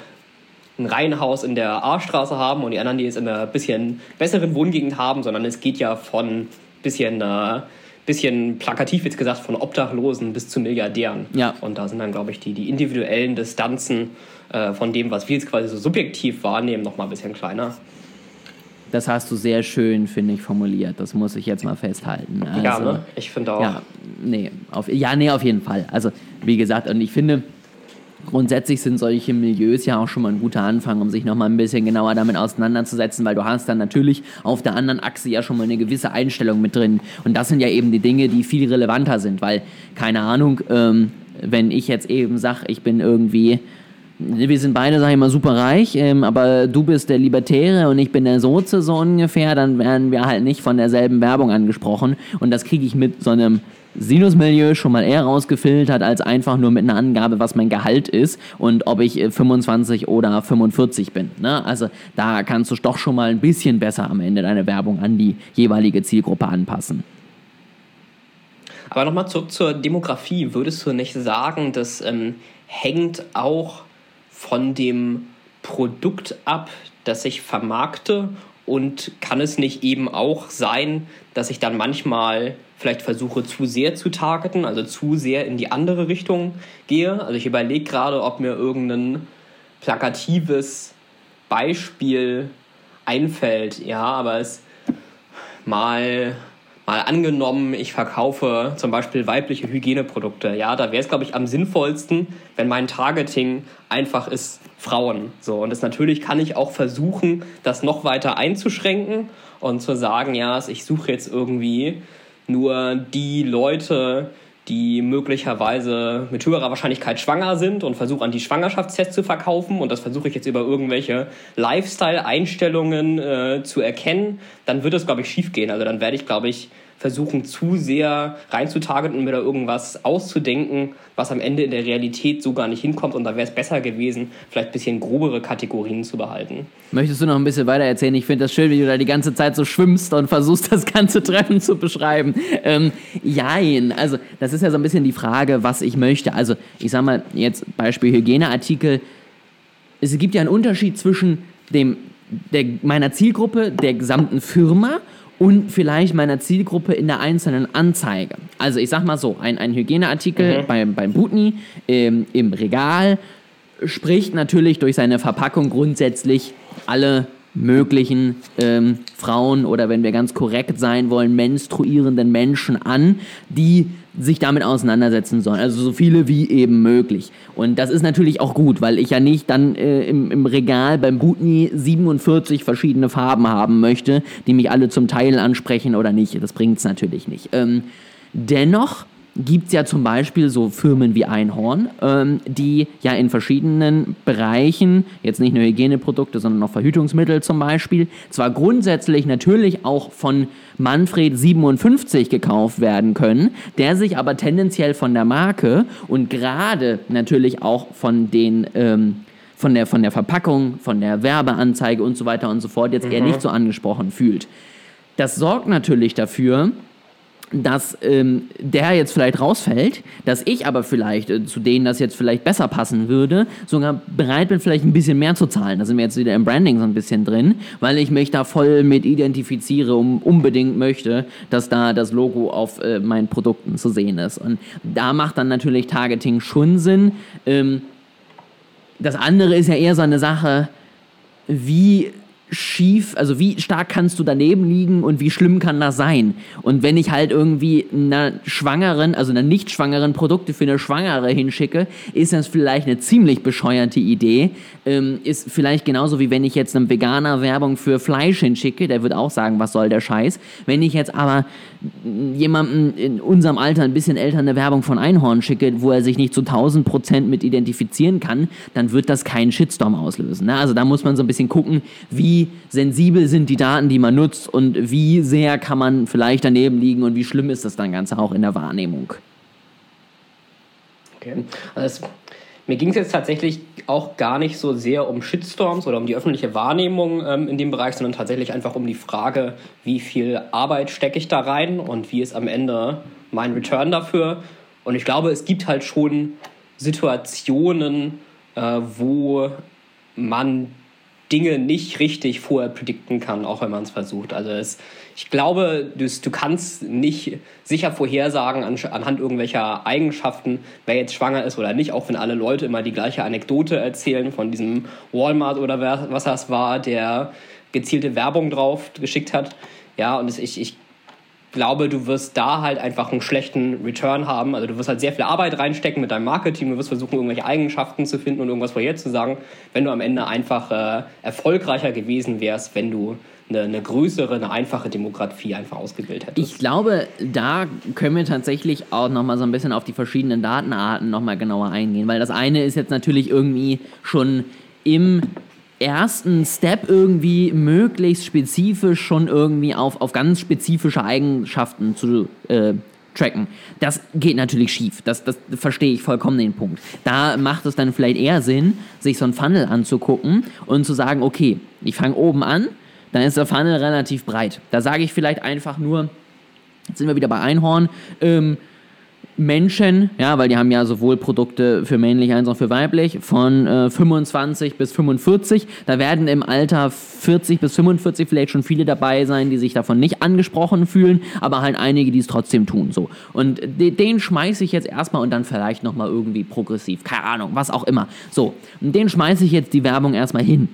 ein Reihenhaus in der A-Straße haben und die anderen, die es in einer bisschen besseren Wohngegend haben, sondern es geht ja von bisschen äh, bisschen plakativ jetzt gesagt, von Obdachlosen bis zu Milliardären. Ja. Und da sind dann, glaube ich, die, die individuellen Distanzen äh, von dem, was wir jetzt quasi so subjektiv wahrnehmen, noch mal ein bisschen kleiner. Das hast du sehr schön, finde ich, formuliert. Das muss ich jetzt mal festhalten. Also, ja, ne? Ich finde auch. Ja, nee, auf, ja, nee, auf jeden Fall. Also, wie gesagt, und ich finde, Grundsätzlich sind solche Milieus ja auch schon mal ein guter Anfang, um sich nochmal ein bisschen genauer damit auseinanderzusetzen, weil du hast dann natürlich auf der anderen Achse ja schon mal eine gewisse Einstellung mit drin. Und das sind ja eben die Dinge, die viel relevanter sind, weil, keine Ahnung, ähm, wenn ich jetzt eben sage, ich bin irgendwie wir sind beide, sag ich mal, super reich, ähm, aber du bist der Libertäre und ich bin der Soze so ungefähr, dann werden wir halt nicht von derselben Werbung angesprochen. Und das kriege ich mit so einem Sinusmilieu schon mal eher rausgefiltert als einfach nur mit einer Angabe, was mein Gehalt ist und ob ich 25 äh, oder 45 bin. Ne? Also da kannst du doch schon mal ein bisschen besser am Ende deine Werbung an die jeweilige Zielgruppe anpassen. Aber nochmal zurück zur Demografie. Würdest du nicht sagen, das ähm, hängt auch von dem Produkt ab, das ich vermarkte? Und kann es nicht eben auch sein, dass ich dann manchmal vielleicht versuche zu sehr zu targeten, also zu sehr in die andere Richtung gehe. Also ich überlege gerade, ob mir irgendein plakatives Beispiel einfällt. Ja, aber es mal mal angenommen, ich verkaufe zum Beispiel weibliche Hygieneprodukte. Ja, da wäre es, glaube ich, am sinnvollsten, wenn mein Targeting einfach ist Frauen. So, und das natürlich kann ich auch versuchen, das noch weiter einzuschränken und zu sagen, ja, ich suche jetzt irgendwie nur die Leute, die möglicherweise mit höherer Wahrscheinlichkeit schwanger sind und versuche an die Schwangerschaftstests zu verkaufen und das versuche ich jetzt über irgendwelche Lifestyle-Einstellungen äh, zu erkennen, dann wird es, glaube ich, schiefgehen. Also dann werde ich, glaube ich, versuchen, zu sehr reinzutargeten und mir da irgendwas auszudenken, was am Ende in der Realität so gar nicht hinkommt. Und da wäre es besser gewesen, vielleicht ein bisschen grobere Kategorien zu behalten. Möchtest du noch ein bisschen weiter erzählen? Ich finde das schön, wie du da die ganze Zeit so schwimmst und versuchst, das ganze Treffen zu beschreiben. Ähm, jein, also das ist ja so ein bisschen die Frage, was ich möchte. Also ich sag mal, jetzt Beispiel Hygieneartikel. Es gibt ja einen Unterschied zwischen dem, der, meiner Zielgruppe, der gesamten Firma und vielleicht meiner Zielgruppe in der einzelnen Anzeige. Also ich sag mal so, ein, ein Hygieneartikel mhm. beim, beim Butni ähm, im Regal spricht natürlich durch seine Verpackung grundsätzlich alle möglichen ähm, Frauen oder wenn wir ganz korrekt sein wollen, menstruierenden Menschen an, die sich damit auseinandersetzen sollen. Also so viele wie eben möglich. Und das ist natürlich auch gut, weil ich ja nicht dann äh, im, im Regal beim Butni 47 verschiedene Farben haben möchte, die mich alle zum Teil ansprechen oder nicht. Das bringt es natürlich nicht. Ähm, dennoch gibt es ja zum Beispiel so Firmen wie Einhorn, ähm, die ja in verschiedenen Bereichen, jetzt nicht nur Hygieneprodukte, sondern auch Verhütungsmittel zum Beispiel, zwar grundsätzlich natürlich auch von Manfred 57 gekauft werden können, der sich aber tendenziell von der Marke und gerade natürlich auch von den ähm, von der, von der Verpackung, von der Werbeanzeige und so weiter und so fort jetzt mhm. eher nicht so angesprochen fühlt. Das sorgt natürlich dafür, dass ähm, der jetzt vielleicht rausfällt, dass ich aber vielleicht, äh, zu denen das jetzt vielleicht besser passen würde, sogar bereit bin, vielleicht ein bisschen mehr zu zahlen. Da sind wir jetzt wieder im Branding so ein bisschen drin, weil ich mich da voll mit identifiziere und unbedingt möchte, dass da das Logo auf äh, meinen Produkten zu sehen ist. Und da macht dann natürlich Targeting schon Sinn. Ähm, das andere ist ja eher so eine Sache, wie schief, also wie stark kannst du daneben liegen und wie schlimm kann das sein? Und wenn ich halt irgendwie einer Schwangeren, also einer nicht schwangeren Produkte für eine Schwangere hinschicke, ist das vielleicht eine ziemlich bescheuerte Idee. Ähm, ist vielleicht genauso wie wenn ich jetzt einem Veganer Werbung für Fleisch hinschicke, der wird auch sagen, was soll der Scheiß. Wenn ich jetzt aber jemandem in unserem Alter, ein bisschen älter, eine Werbung von Einhorn schicke, wo er sich nicht zu 1000 Prozent mit identifizieren kann, dann wird das keinen Shitstorm auslösen. Ne? Also da muss man so ein bisschen gucken, wie sensibel sind die Daten, die man nutzt und wie sehr kann man vielleicht daneben liegen und wie schlimm ist das dann Ganze auch in der Wahrnehmung. Okay. Also mir ging es jetzt tatsächlich auch gar nicht so sehr um Shitstorms oder um die öffentliche Wahrnehmung ähm, in dem Bereich, sondern tatsächlich einfach um die Frage, wie viel Arbeit stecke ich da rein und wie ist am Ende mein Return dafür. Und ich glaube, es gibt halt schon Situationen, äh, wo man Dinge nicht richtig vorher predikten kann, auch wenn man es versucht. Also es, ich glaube, du, du kannst nicht sicher vorhersagen an, anhand irgendwelcher Eigenschaften, wer jetzt schwanger ist oder nicht, auch wenn alle Leute immer die gleiche Anekdote erzählen von diesem Walmart oder wer, was das war, der gezielte Werbung drauf geschickt hat. Ja, und ich, ich glaube, du wirst da halt einfach einen schlechten Return haben. Also du wirst halt sehr viel Arbeit reinstecken mit deinem Marketing, du wirst versuchen, irgendwelche Eigenschaften zu finden und irgendwas vorher zu sagen, wenn du am Ende einfach äh, erfolgreicher gewesen wärst, wenn du eine, eine, größere, eine einfache Demografie einfach ausgebildet hättest. Ich glaube, da können wir tatsächlich auch nochmal so ein bisschen auf die verschiedenen Datenarten nochmal genauer eingehen, weil das eine ist jetzt natürlich irgendwie schon im ersten Step irgendwie möglichst spezifisch schon irgendwie auf, auf ganz spezifische Eigenschaften zu äh, tracken. Das geht natürlich schief. Das, das verstehe ich vollkommen den Punkt. Da macht es dann vielleicht eher Sinn, sich so ein Funnel anzugucken und zu sagen, okay, ich fange oben an, dann ist der Funnel relativ breit. Da sage ich vielleicht einfach nur, jetzt sind wir wieder bei Einhorn, ähm, Menschen, ja, weil die haben ja sowohl Produkte für männlich als auch für weiblich, von äh, 25 bis 45. Da werden im Alter 40 bis 45 vielleicht schon viele dabei sein, die sich davon nicht angesprochen fühlen, aber halt einige, die es trotzdem tun. So. Und de den schmeiße ich jetzt erstmal und dann vielleicht nochmal irgendwie progressiv. Keine Ahnung, was auch immer. So. Und den schmeiße ich jetzt die Werbung erstmal hin.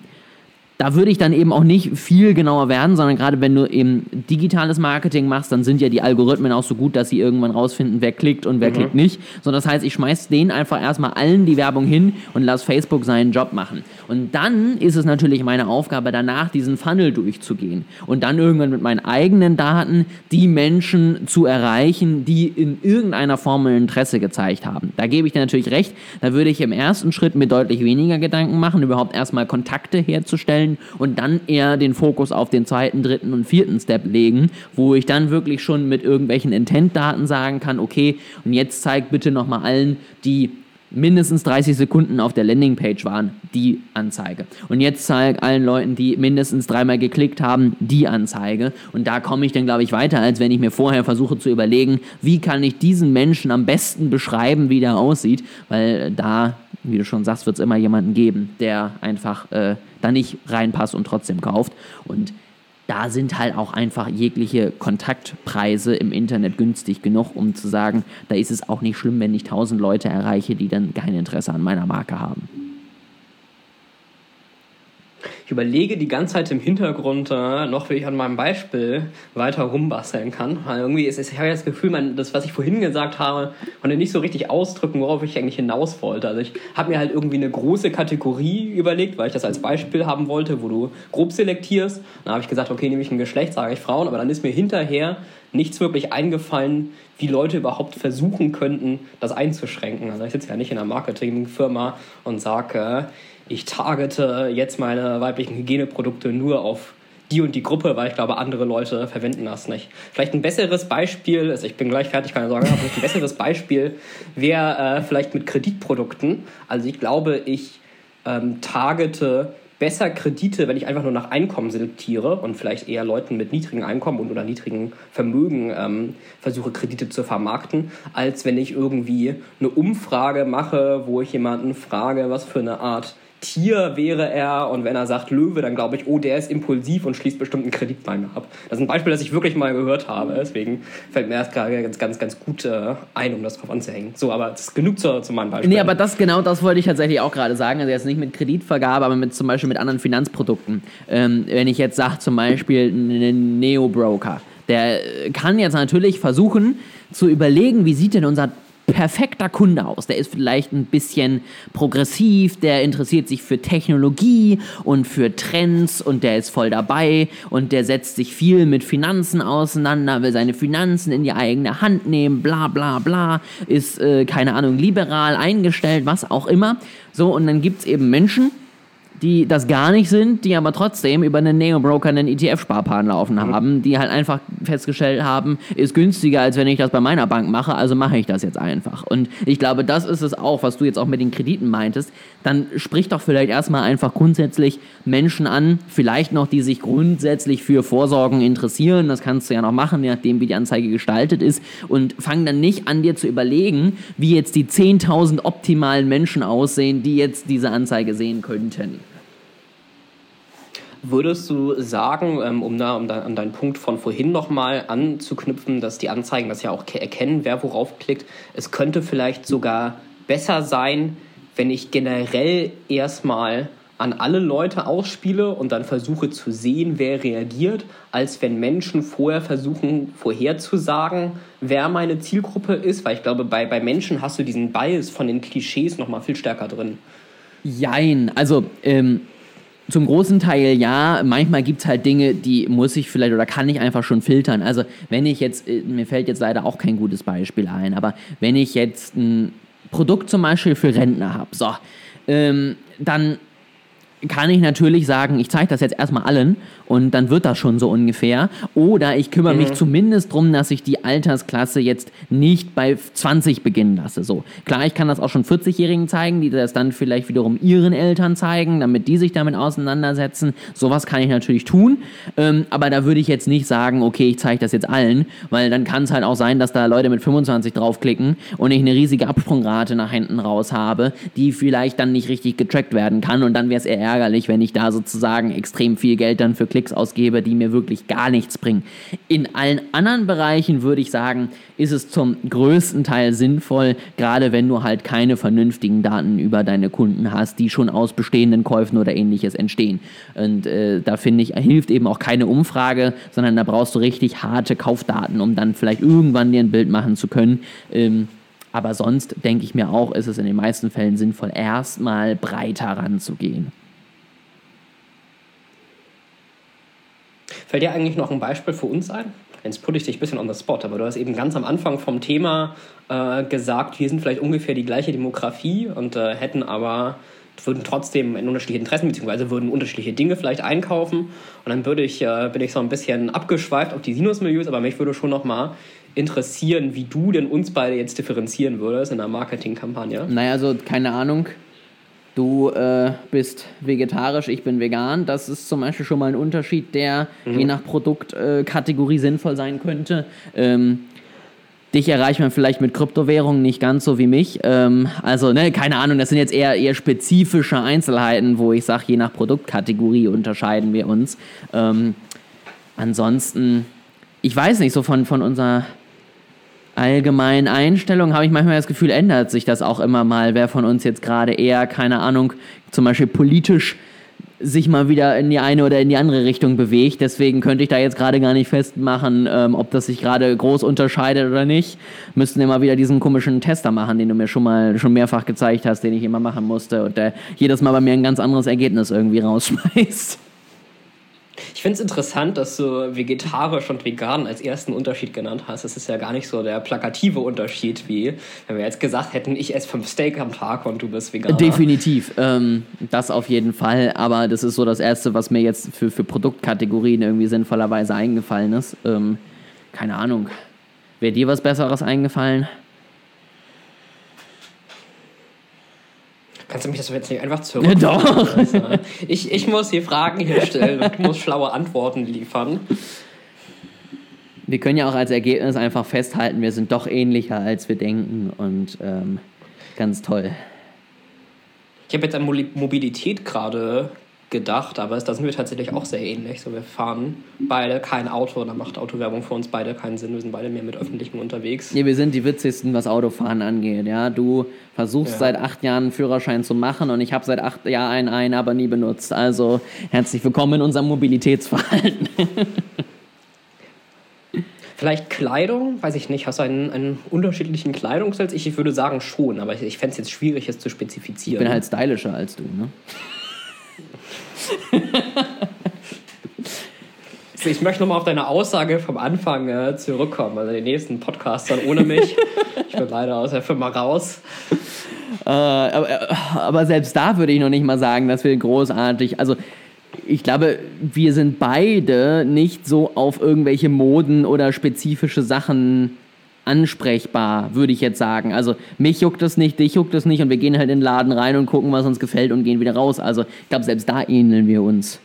Da würde ich dann eben auch nicht viel genauer werden, sondern gerade wenn du eben digitales Marketing machst, dann sind ja die Algorithmen auch so gut, dass sie irgendwann rausfinden, wer klickt und wer mhm. klickt nicht. So, das heißt, ich schmeiß denen einfach erstmal allen die Werbung hin und lass Facebook seinen Job machen. Und dann ist es natürlich meine Aufgabe, danach diesen Funnel durchzugehen und dann irgendwann mit meinen eigenen Daten die Menschen zu erreichen, die in irgendeiner Form ein Interesse gezeigt haben. Da gebe ich dir natürlich recht, da würde ich im ersten Schritt mir deutlich weniger Gedanken machen, überhaupt erstmal Kontakte herzustellen stellen und dann eher den Fokus auf den zweiten, dritten und vierten Step legen, wo ich dann wirklich schon mit irgendwelchen Intent-Daten sagen kann, okay, und jetzt zeigt bitte nochmal allen, die mindestens 30 Sekunden auf der Landingpage waren, die Anzeige. Und jetzt zeige allen Leuten, die mindestens dreimal geklickt haben, die Anzeige. Und da komme ich dann, glaube ich, weiter, als wenn ich mir vorher versuche zu überlegen, wie kann ich diesen Menschen am besten beschreiben, wie der aussieht, weil da, wie du schon sagst, wird es immer jemanden geben, der einfach äh, da nicht reinpasst und trotzdem kauft. Und da sind halt auch einfach jegliche Kontaktpreise im Internet günstig genug, um zu sagen, da ist es auch nicht schlimm, wenn ich tausend Leute erreiche, die dann kein Interesse an meiner Marke haben. Ich überlege die ganze Zeit im Hintergrund äh, noch, wie ich an meinem Beispiel weiter rumbasteln kann. Weil irgendwie ist, ich habe das Gefühl, man, das, was ich vorhin gesagt habe, konnte nicht so richtig ausdrücken, worauf ich eigentlich hinaus wollte. Also ich habe mir halt irgendwie eine große Kategorie überlegt, weil ich das als Beispiel haben wollte, wo du grob selektierst. Dann habe ich gesagt, okay, nehme ich ein Geschlecht, sage ich Frauen, aber dann ist mir hinterher nichts wirklich eingefallen, wie Leute überhaupt versuchen könnten, das einzuschränken. Also ich sitze ja nicht in einer Marketingfirma und sage, ich targete jetzt meine weiblichen Hygieneprodukte nur auf die und die Gruppe, weil ich glaube, andere Leute verwenden das nicht. Vielleicht ein besseres Beispiel, also ich bin gleich fertig, keine Sorge, aber ein besseres Beispiel wäre äh, vielleicht mit Kreditprodukten. Also ich glaube, ich ähm, targete besser Kredite, wenn ich einfach nur nach Einkommen selektiere und vielleicht eher Leuten mit niedrigem Einkommen und oder niedrigem Vermögen ähm, versuche, Kredite zu vermarkten, als wenn ich irgendwie eine Umfrage mache, wo ich jemanden frage, was für eine Art Tier wäre er und wenn er sagt Löwe, dann glaube ich, oh, der ist impulsiv und schließt bestimmt einen Kredit bei mir ab. Das ist ein Beispiel, das ich wirklich mal gehört habe. Deswegen fällt mir erst gerade ganz, ganz, ganz gut äh, ein, um das drauf anzuhängen. So, aber das ist genug zu, zu meinem Beispiel. Nee, aber das genau das wollte ich tatsächlich auch gerade sagen. Also jetzt nicht mit Kreditvergabe, aber mit zum Beispiel mit anderen Finanzprodukten. Ähm, wenn ich jetzt sage, zum Beispiel einen Neo-Broker, der kann jetzt natürlich versuchen zu überlegen, wie sieht denn unser perfekter Kunde aus. Der ist vielleicht ein bisschen progressiv, der interessiert sich für Technologie und für Trends und der ist voll dabei und der setzt sich viel mit Finanzen auseinander, will seine Finanzen in die eigene Hand nehmen, bla bla bla, ist, äh, keine Ahnung, liberal eingestellt, was auch immer. So, und dann gibt es eben Menschen, die das gar nicht sind, die aber trotzdem über einen Neo-Broker einen ETF-Sparplan laufen mhm. haben, die halt einfach festgestellt haben, ist günstiger, als wenn ich das bei meiner Bank mache, also mache ich das jetzt einfach. Und ich glaube, das ist es auch, was du jetzt auch mit den Krediten meintest. Dann sprich doch vielleicht erstmal einfach grundsätzlich Menschen an, vielleicht noch, die sich grundsätzlich für Vorsorgen interessieren. Das kannst du ja noch machen, je nachdem, wie die Anzeige gestaltet ist. Und fang dann nicht an, dir zu überlegen, wie jetzt die 10.000 optimalen Menschen aussehen, die jetzt diese Anzeige sehen könnten. Würdest du sagen, ähm, um da, um da an deinen Punkt von vorhin nochmal anzuknüpfen, dass die Anzeigen das ja auch erkennen, wer worauf klickt, es könnte vielleicht sogar besser sein, wenn ich generell erstmal an alle Leute ausspiele und dann versuche zu sehen, wer reagiert, als wenn Menschen vorher versuchen vorherzusagen, wer meine Zielgruppe ist, weil ich glaube, bei, bei Menschen hast du diesen Bias von den Klischees nochmal viel stärker drin. Jein, also ähm, zum großen Teil ja. Manchmal gibt es halt Dinge, die muss ich vielleicht oder kann ich einfach schon filtern. Also wenn ich jetzt, äh, mir fällt jetzt leider auch kein gutes Beispiel ein, aber wenn ich jetzt ein Produkt zum Beispiel für Rentner habe, so, ähm, dann kann ich natürlich sagen, ich zeige das jetzt erstmal allen und dann wird das schon so ungefähr. Oder ich kümmere mhm. mich zumindest darum, dass ich die Altersklasse jetzt nicht bei 20 beginnen lasse. So. Klar, ich kann das auch schon 40-Jährigen zeigen, die das dann vielleicht wiederum ihren Eltern zeigen, damit die sich damit auseinandersetzen. Sowas kann ich natürlich tun. Ähm, aber da würde ich jetzt nicht sagen, okay, ich zeige das jetzt allen, weil dann kann es halt auch sein, dass da Leute mit 25 draufklicken und ich eine riesige Absprungrate nach hinten raus habe, die vielleicht dann nicht richtig getrackt werden kann und dann wäre es eher ärgerlich, wenn ich da sozusagen extrem viel Geld dann für Klicks ausgebe, die mir wirklich gar nichts bringen. In allen anderen Bereichen würde ich sagen, ist es zum größten Teil sinnvoll, gerade wenn du halt keine vernünftigen Daten über deine Kunden hast, die schon aus bestehenden Käufen oder ähnliches entstehen. Und äh, da finde ich, hilft eben auch keine Umfrage, sondern da brauchst du richtig harte Kaufdaten, um dann vielleicht irgendwann dir ein Bild machen zu können. Ähm, aber sonst denke ich mir auch, ist es in den meisten Fällen sinnvoll, erstmal breiter ranzugehen. Fällt dir eigentlich noch ein Beispiel für uns ein? Jetzt putte ich dich ein bisschen on the spot, aber du hast eben ganz am Anfang vom Thema äh, gesagt, wir sind vielleicht ungefähr die gleiche Demografie und äh, hätten aber würden trotzdem in unterschiedliche Interessen beziehungsweise würden unterschiedliche Dinge vielleicht einkaufen und dann würde ich äh, bin ich so ein bisschen abgeschweift auf die Sinusmilieus, aber mich würde schon noch mal interessieren, wie du denn uns beide jetzt differenzieren würdest in einer Marketingkampagne. Naja, also keine Ahnung. Du äh, bist vegetarisch, ich bin vegan. Das ist zum Beispiel schon mal ein Unterschied, der mhm. je nach Produktkategorie äh, sinnvoll sein könnte. Ähm, dich erreicht man vielleicht mit Kryptowährungen nicht ganz so wie mich. Ähm, also, ne, keine Ahnung, das sind jetzt eher, eher spezifische Einzelheiten, wo ich sage, je nach Produktkategorie unterscheiden wir uns. Ähm, ansonsten, ich weiß nicht, so von, von unserer allgemeinen Einstellung habe ich manchmal das Gefühl, ändert sich das auch immer mal, wer von uns jetzt gerade eher, keine Ahnung, zum Beispiel politisch sich mal wieder in die eine oder in die andere Richtung bewegt. Deswegen könnte ich da jetzt gerade gar nicht festmachen, ähm, ob das sich gerade groß unterscheidet oder nicht. Müssten immer wieder diesen komischen Tester machen, den du mir schon mal schon mehrfach gezeigt hast, den ich immer machen musste und der jedes Mal bei mir ein ganz anderes Ergebnis irgendwie rausschmeißt. Ich finde es interessant, dass du vegetarisch und vegan als ersten Unterschied genannt hast. Das ist ja gar nicht so der plakative Unterschied, wie wenn wir jetzt gesagt hätten, ich esse fünf Steak am Tag und du bist vegan. Definitiv, ähm, das auf jeden Fall. Aber das ist so das Erste, was mir jetzt für, für Produktkategorien irgendwie sinnvollerweise eingefallen ist. Ähm, keine Ahnung. Wäre dir was Besseres eingefallen? Kannst du mich das jetzt nicht einfach zurück? Doch. Also, ich, ich muss hier Fragen hier stellen und du musst schlaue Antworten liefern. Wir können ja auch als Ergebnis einfach festhalten, wir sind doch ähnlicher, als wir denken und ähm, ganz toll. Ich habe jetzt an Mobilität gerade gedacht, aber da sind wir tatsächlich auch sehr ähnlich. So, wir fahren beide kein Auto, da macht Autowerbung für uns beide keinen Sinn. Wir sind beide mehr mit Öffentlichen unterwegs. Ja, wir sind die witzigsten, was Autofahren angeht. Ja, du versuchst ja. seit acht Jahren einen Führerschein zu machen und ich habe seit acht Jahren einen, aber nie benutzt. Also herzlich willkommen in unserem Mobilitätsverhalten. Vielleicht Kleidung, weiß ich nicht. Hast du einen, einen unterschiedlichen Kleidungsstil? Ich würde sagen schon, aber ich, ich fände es jetzt schwierig, es zu spezifizieren. Ich bin halt stylischer als du, ne? Ich möchte nochmal auf deine Aussage vom Anfang äh, zurückkommen. Also den nächsten Podcast dann ohne mich. ich bin leider aus der Firma raus. Äh, aber, äh, aber, selbst da würde ich noch nicht mal sagen, dass wir großartig. Also ich glaube, wir sind beide nicht so auf irgendwelche Moden oder spezifische Sachen ansprechbar, würde ich jetzt sagen. Also mich juckt das nicht, dich juckt das nicht und wir gehen halt in den Laden rein und gucken, was uns gefällt und gehen wieder raus. Also ich glaube, selbst da ähneln wir uns.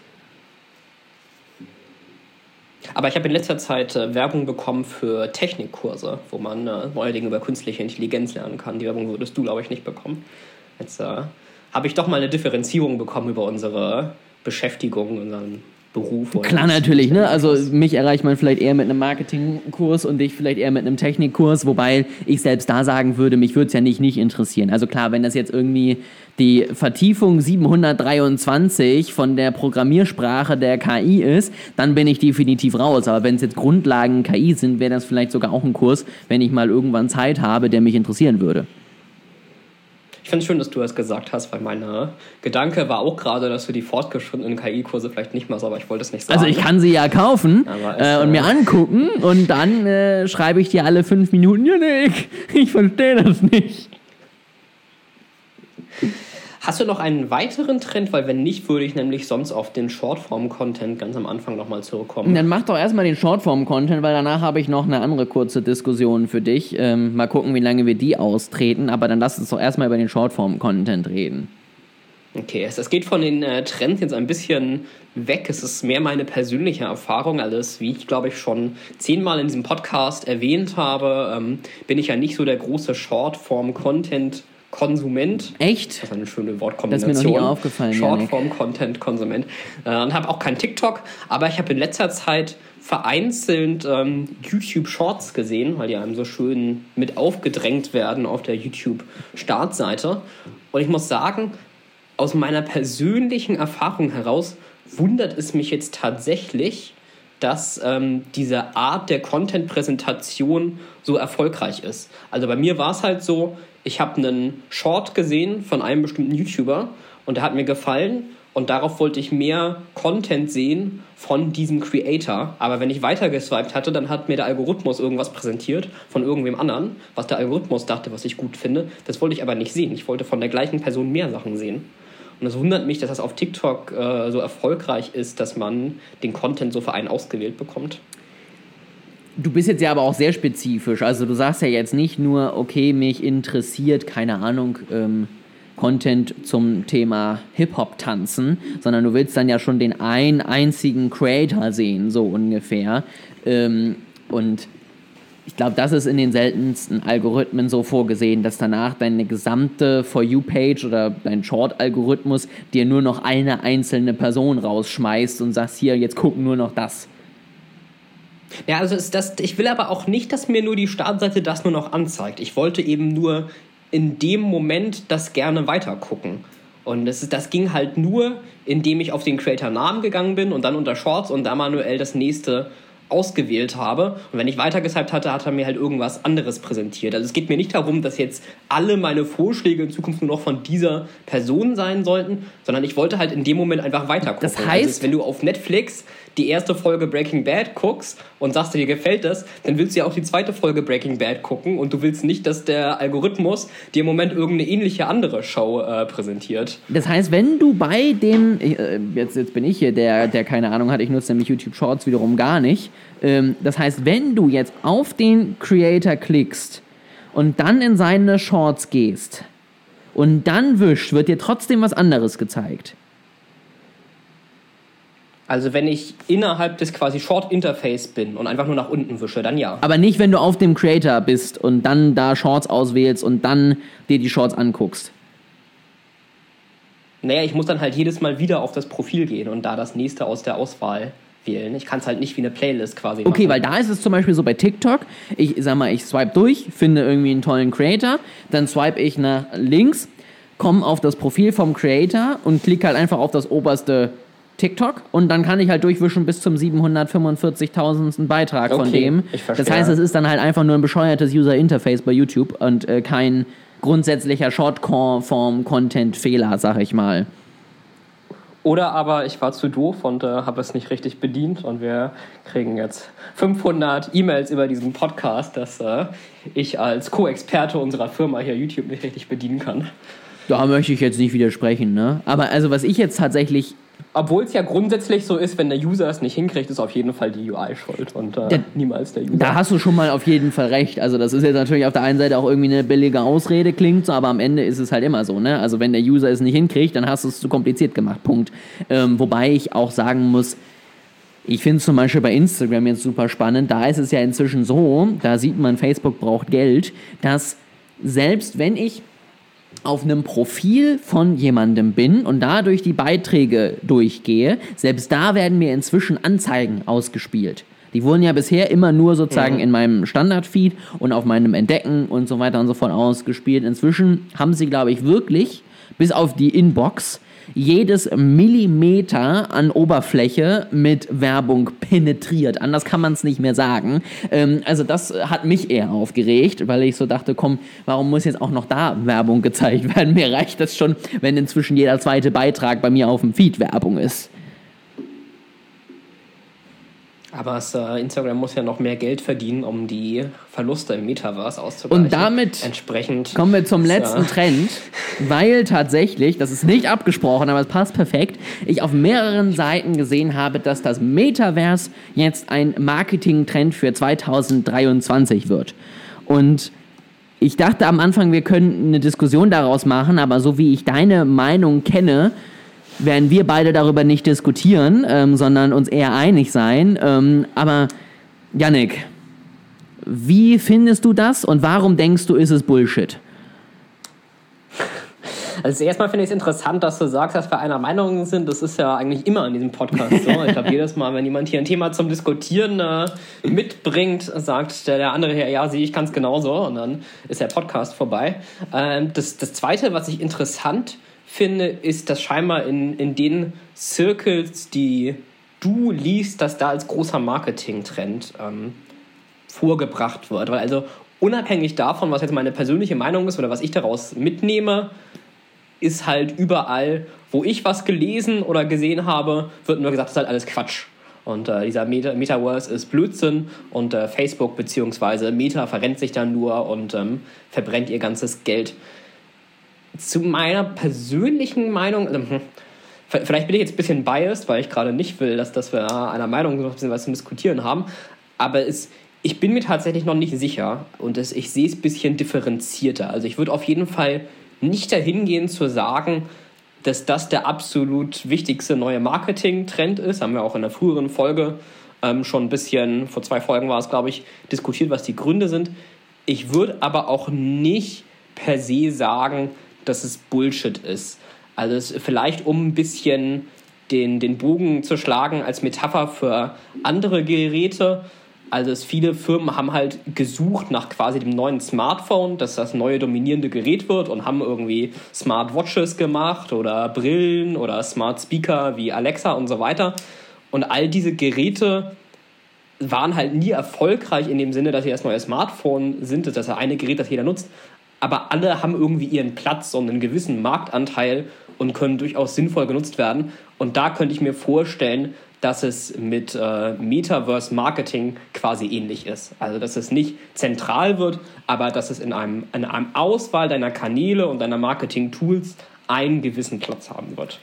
Aber ich habe in letzter Zeit äh, Werbung bekommen für Technikkurse, wo man äh, neue Dinge über künstliche Intelligenz lernen kann. Die Werbung würdest du, glaube ich, nicht bekommen. Jetzt äh, habe ich doch mal eine Differenzierung bekommen über unsere Beschäftigung, unseren Beruf. Klar, natürlich. Ne? Also mich erreicht man vielleicht eher mit einem Marketingkurs und dich vielleicht eher mit einem Technikkurs, wobei ich selbst da sagen würde, mich würde es ja nicht, nicht interessieren. Also klar, wenn das jetzt irgendwie die Vertiefung 723 von der Programmiersprache der KI ist, dann bin ich definitiv raus. Aber wenn es jetzt Grundlagen KI sind, wäre das vielleicht sogar auch ein Kurs, wenn ich mal irgendwann Zeit habe, der mich interessieren würde. Ich finde es schön, dass du das gesagt hast, weil mein Gedanke war auch gerade, dass du die fortgeschrittenen KI-Kurse vielleicht nicht machst, aber ich wollte es nicht sagen. Also ich kann sie ja kaufen äh, und mir äh, angucken und dann äh, schreibe ich dir alle fünf Minuten, ja, nee, ich, ich verstehe das nicht. Hast du noch einen weiteren Trend? Weil wenn nicht, würde ich nämlich sonst auf den Shortform-Content ganz am Anfang nochmal zurückkommen. Dann mach doch erstmal den Shortform-Content, weil danach habe ich noch eine andere kurze Diskussion für dich. Ähm, mal gucken, wie lange wir die austreten, aber dann lass uns doch erstmal über den Shortform-Content reden. Okay, es, geht von den äh, Trends jetzt ein bisschen weg. Es ist mehr meine persönliche Erfahrung. Alles, wie ich glaube ich schon zehnmal in diesem Podcast erwähnt habe, ähm, bin ich ja nicht so der große Shortform-Content- Konsument. Echt? Das ist eine schöne Wortkombination. Das ist mir noch nie aufgefallen. Shortform-Content-Konsument. Äh, und habe auch kein TikTok, aber ich habe in letzter Zeit vereinzelt ähm, YouTube Shorts gesehen, weil die einem so schön mit aufgedrängt werden auf der YouTube Startseite. Und ich muss sagen, aus meiner persönlichen Erfahrung heraus wundert es mich jetzt tatsächlich, dass ähm, diese Art der Content-Präsentation so erfolgreich ist. Also bei mir war es halt so, ich habe einen Short gesehen von einem bestimmten YouTuber und der hat mir gefallen und darauf wollte ich mehr Content sehen von diesem Creator. Aber wenn ich weiter geswiped hatte, dann hat mir der Algorithmus irgendwas präsentiert von irgendwem anderen, was der Algorithmus dachte, was ich gut finde. Das wollte ich aber nicht sehen. Ich wollte von der gleichen Person mehr Sachen sehen. Und es wundert mich, dass das auf TikTok äh, so erfolgreich ist, dass man den Content so für einen ausgewählt bekommt. Du bist jetzt ja aber auch sehr spezifisch. Also du sagst ja jetzt nicht nur, okay, mich interessiert, keine Ahnung, ähm, Content zum Thema Hip-Hop-Tanzen, sondern du willst dann ja schon den einen einzigen Creator sehen, so ungefähr. Ähm, und ich glaube, das ist in den seltensten Algorithmen so vorgesehen, dass danach deine gesamte For You-Page oder dein Short-Algorithmus dir nur noch eine einzelne Person rausschmeißt und sagst, hier, jetzt gucken nur noch das. Ja, also ist das, ich will aber auch nicht, dass mir nur die Startseite das nur noch anzeigt. Ich wollte eben nur in dem Moment das gerne weitergucken. Und das, ist, das ging halt nur, indem ich auf den Creator-Namen gegangen bin und dann unter Shorts und da manuell das nächste ausgewählt habe. Und wenn ich weitergeswiped hatte, hat er mir halt irgendwas anderes präsentiert. Also es geht mir nicht darum, dass jetzt alle meine Vorschläge in Zukunft nur noch von dieser Person sein sollten, sondern ich wollte halt in dem Moment einfach weitergucken. Das heißt, also wenn du auf Netflix die erste Folge Breaking Bad guckst und sagst, dir gefällt das, dann willst du ja auch die zweite Folge Breaking Bad gucken und du willst nicht, dass der Algorithmus dir im Moment irgendeine ähnliche andere Show äh, präsentiert. Das heißt, wenn du bei dem, äh, jetzt, jetzt bin ich hier, der, der keine Ahnung hat, ich nutze nämlich YouTube Shorts wiederum gar nicht. Ähm, das heißt, wenn du jetzt auf den Creator klickst und dann in seine Shorts gehst und dann wischst, wird dir trotzdem was anderes gezeigt. Also wenn ich innerhalb des quasi Short Interface bin und einfach nur nach unten wische, dann ja. Aber nicht, wenn du auf dem Creator bist und dann da Shorts auswählst und dann dir die Shorts anguckst. Naja, ich muss dann halt jedes Mal wieder auf das Profil gehen und da das nächste aus der Auswahl wählen. Ich kann es halt nicht wie eine Playlist quasi Okay, machen. weil da ist es zum Beispiel so bei TikTok, ich sag mal, ich swipe durch, finde irgendwie einen tollen Creator, dann swipe ich nach links, komme auf das Profil vom Creator und klicke halt einfach auf das oberste TikTok und dann kann ich halt durchwischen bis zum 745.000. Beitrag okay, von dem. Das heißt, es ist dann halt einfach nur ein bescheuertes User Interface bei YouTube und äh, kein grundsätzlicher Shortform-Content-Fehler, sag ich mal. Oder aber ich war zu doof und äh, habe es nicht richtig bedient und wir kriegen jetzt 500 E-Mails über diesen Podcast, dass äh, ich als Co-Experte unserer Firma hier YouTube nicht richtig bedienen kann. Da möchte ich jetzt nicht widersprechen, ne? Aber also was ich jetzt tatsächlich obwohl es ja grundsätzlich so ist, wenn der User es nicht hinkriegt, ist auf jeden Fall die UI schuld und äh, ja, niemals der User. Da hast du schon mal auf jeden Fall recht. Also das ist jetzt natürlich auf der einen Seite auch irgendwie eine billige Ausrede, klingt so, aber am Ende ist es halt immer so. Ne? Also wenn der User es nicht hinkriegt, dann hast du es zu kompliziert gemacht. Punkt. Ähm, wobei ich auch sagen muss, ich finde es zum Beispiel bei Instagram jetzt super spannend. Da ist es ja inzwischen so, da sieht man, Facebook braucht Geld, dass selbst wenn ich auf einem Profil von jemandem bin und dadurch die Beiträge durchgehe, selbst da werden mir inzwischen Anzeigen ausgespielt. Die wurden ja bisher immer nur sozusagen mhm. in meinem Standardfeed und auf meinem Entdecken und so weiter und so fort ausgespielt. Inzwischen haben sie, glaube ich, wirklich bis auf die Inbox jedes Millimeter an Oberfläche mit Werbung penetriert. Anders kann man es nicht mehr sagen. Ähm, also das hat mich eher aufgeregt, weil ich so dachte, komm, warum muss jetzt auch noch da Werbung gezeigt werden? Mir reicht das schon, wenn inzwischen jeder zweite Beitrag bei mir auf dem Feed Werbung ist. Aber es, äh, Instagram muss ja noch mehr Geld verdienen, um die Verluste im Metaverse auszugleichen. Und damit Entsprechend kommen wir zum letzten ja. Trend, weil tatsächlich, das ist nicht abgesprochen, aber es passt perfekt, ich auf mehreren Seiten gesehen habe, dass das Metaverse jetzt ein Marketing-Trend für 2023 wird. Und ich dachte am Anfang, wir können eine Diskussion daraus machen, aber so wie ich deine Meinung kenne, werden wir beide darüber nicht diskutieren, ähm, sondern uns eher einig sein. Ähm, aber Yannick, wie findest du das und warum denkst du, ist es Bullshit? Also erstmal finde ich es interessant, dass du sagst, dass wir einer Meinung sind. Das ist ja eigentlich immer in diesem Podcast so. Ich glaube, jedes Mal, wenn jemand hier ein Thema zum Diskutieren äh, mitbringt, sagt der, der andere hier, ja, sehe ich ganz genauso. Und dann ist der Podcast vorbei. Ähm, das, das Zweite, was ich interessant finde, ist, dass scheinbar in, in den Circles, die du liest, dass da als großer Marketing-Trend ähm, vorgebracht wird. Weil also unabhängig davon, was jetzt meine persönliche Meinung ist oder was ich daraus mitnehme, ist halt überall, wo ich was gelesen oder gesehen habe, wird nur gesagt, das ist halt alles Quatsch. Und äh, dieser Meta Metaverse ist Blödsinn und äh, Facebook bzw. Meta verrennt sich dann nur und ähm, verbrennt ihr ganzes Geld. Zu meiner persönlichen Meinung, äh, vielleicht bin ich jetzt ein bisschen biased, weil ich gerade nicht will, dass, dass wir einer Meinung noch ein bisschen was zum Diskutieren haben, aber es ich bin mir tatsächlich noch nicht sicher und es, ich sehe es ein bisschen differenzierter. Also ich würde auf jeden Fall nicht dahin gehen zu sagen, dass das der absolut wichtigste neue Marketing-Trend ist. Haben wir auch in der früheren Folge ähm, schon ein bisschen, vor zwei Folgen war es, glaube ich, diskutiert, was die Gründe sind. Ich würde aber auch nicht per se sagen, dass es Bullshit ist. Also es, vielleicht um ein bisschen den, den Bogen zu schlagen als Metapher für andere Geräte also es, viele Firmen haben halt gesucht nach quasi dem neuen Smartphone, dass das neue dominierende Gerät wird und haben irgendwie Smartwatches gemacht oder Brillen oder Smart Speaker wie Alexa und so weiter. Und all diese Geräte waren halt nie erfolgreich in dem Sinne, dass sie das neue Smartphone sind, das ist das eine Gerät, das jeder nutzt. Aber alle haben irgendwie ihren Platz und einen gewissen Marktanteil und können durchaus sinnvoll genutzt werden. Und da könnte ich mir vorstellen, dass es mit äh, Metaverse Marketing quasi ähnlich ist. Also dass es nicht zentral wird, aber dass es in einem, in einem Auswahl deiner Kanäle und deiner Marketing-Tools einen gewissen Platz haben wird.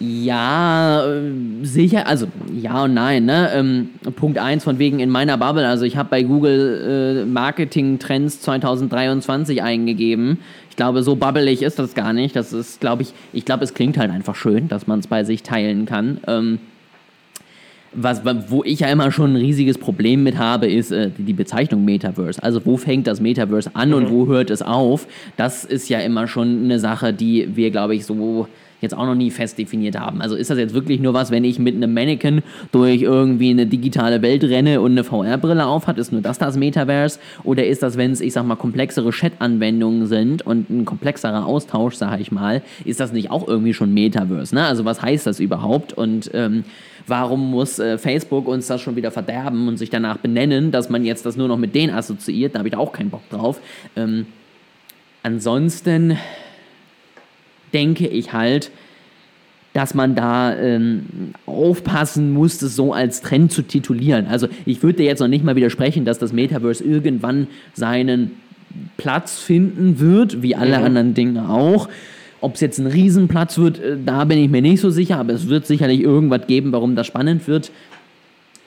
Ja, äh, sicher, also ja und nein. Ne? Ähm, Punkt 1 von wegen in meiner Bubble. Also ich habe bei Google äh, Marketing Trends 2023 eingegeben. Ich glaube, so bubbelig ist das gar nicht. Das ist, glaube ich, ich glaube, es klingt halt einfach schön, dass man es bei sich teilen kann. Ähm, was, wo ich ja immer schon ein riesiges Problem mit habe, ist äh, die Bezeichnung Metaverse. Also wo fängt das Metaverse an mhm. und wo hört es auf? Das ist ja immer schon eine Sache, die wir, glaube ich, so jetzt auch noch nie fest definiert haben. Also ist das jetzt wirklich nur was, wenn ich mit einem Mannequin durch irgendwie eine digitale Welt renne und eine VR-Brille aufhat, ist nur das das Metaverse? Oder ist das, wenn es, ich sag mal, komplexere Chat-Anwendungen sind und ein komplexerer Austausch, sag ich mal, ist das nicht auch irgendwie schon Metaverse? Ne? Also was heißt das überhaupt? Und ähm, warum muss äh, Facebook uns das schon wieder verderben und sich danach benennen, dass man jetzt das nur noch mit denen assoziiert? Da habe ich auch keinen Bock drauf. Ähm, ansonsten denke ich halt, dass man da ähm, aufpassen muss, das so als Trend zu titulieren. Also ich würde jetzt noch nicht mal widersprechen, dass das Metaverse irgendwann seinen Platz finden wird, wie alle mhm. anderen Dinge auch. Ob es jetzt ein Riesenplatz wird, äh, da bin ich mir nicht so sicher, aber es wird sicherlich irgendwas geben, warum das spannend wird.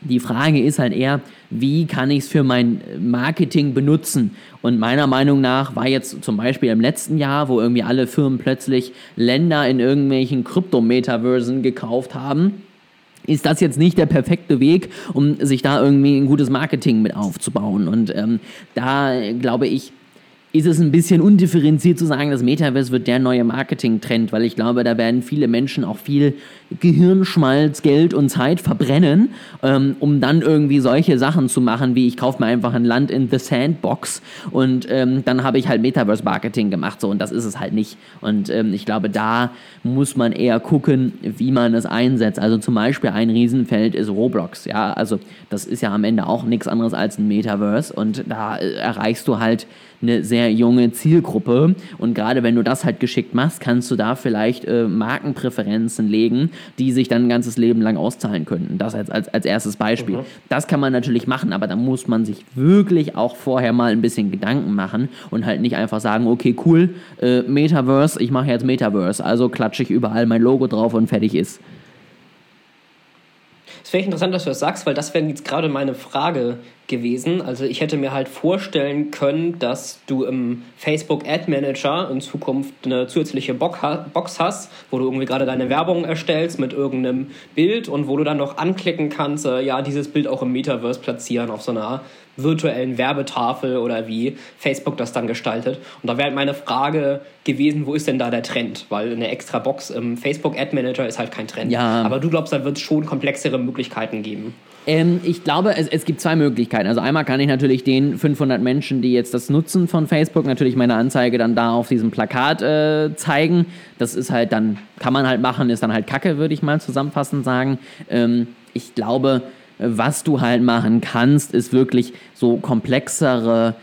Die Frage ist halt eher, wie kann ich es für mein Marketing benutzen? Und meiner Meinung nach war jetzt zum Beispiel im letzten Jahr, wo irgendwie alle Firmen plötzlich Länder in irgendwelchen Krypto-Metaversen gekauft haben, ist das jetzt nicht der perfekte Weg, um sich da irgendwie ein gutes Marketing mit aufzubauen. Und ähm, da glaube ich, ist es ein bisschen undifferenziert zu sagen, das Metaverse wird der neue Marketing-Trend, weil ich glaube, da werden viele Menschen auch viel Gehirnschmalz, Geld und Zeit verbrennen, ähm, um dann irgendwie solche Sachen zu machen, wie ich kaufe mir einfach ein Land in The Sandbox und ähm, dann habe ich halt Metaverse-Marketing gemacht, so und das ist es halt nicht. Und ähm, ich glaube, da muss man eher gucken, wie man es einsetzt. Also zum Beispiel ein Riesenfeld ist Roblox, ja, also das ist ja am Ende auch nichts anderes als ein Metaverse und da äh, erreichst du halt eine sehr junge Zielgruppe. Und gerade wenn du das halt geschickt machst, kannst du da vielleicht äh, Markenpräferenzen legen, die sich dann ein ganzes Leben lang auszahlen könnten. Das als, als, als erstes Beispiel. Mhm. Das kann man natürlich machen, aber da muss man sich wirklich auch vorher mal ein bisschen Gedanken machen und halt nicht einfach sagen, okay, cool, äh, Metaverse, ich mache jetzt Metaverse, also klatsche ich überall mein Logo drauf und fertig ist. Es wäre interessant, dass du das sagst, weil das wäre jetzt gerade meine Frage gewesen. Also ich hätte mir halt vorstellen können, dass du im Facebook Ad Manager in Zukunft eine zusätzliche Box hast, wo du irgendwie gerade deine Werbung erstellst mit irgendeinem Bild und wo du dann noch anklicken kannst, äh, ja, dieses Bild auch im Metaverse platzieren auf so einer virtuellen Werbetafel oder wie Facebook das dann gestaltet. Und da wäre halt meine Frage gewesen, wo ist denn da der Trend? Weil eine extra Box im Facebook Ad Manager ist halt kein Trend. Ja. Aber du glaubst, da wird es schon komplexere Möglichkeiten geben. Ähm, ich glaube, es, es gibt zwei Möglichkeiten. Also einmal kann ich natürlich den 500 Menschen, die jetzt das nutzen von Facebook, natürlich meine Anzeige dann da auf diesem Plakat äh, zeigen. Das ist halt dann, kann man halt machen, ist dann halt Kacke, würde ich mal zusammenfassend sagen. Ähm, ich glaube, was du halt machen kannst, ist wirklich so komplexere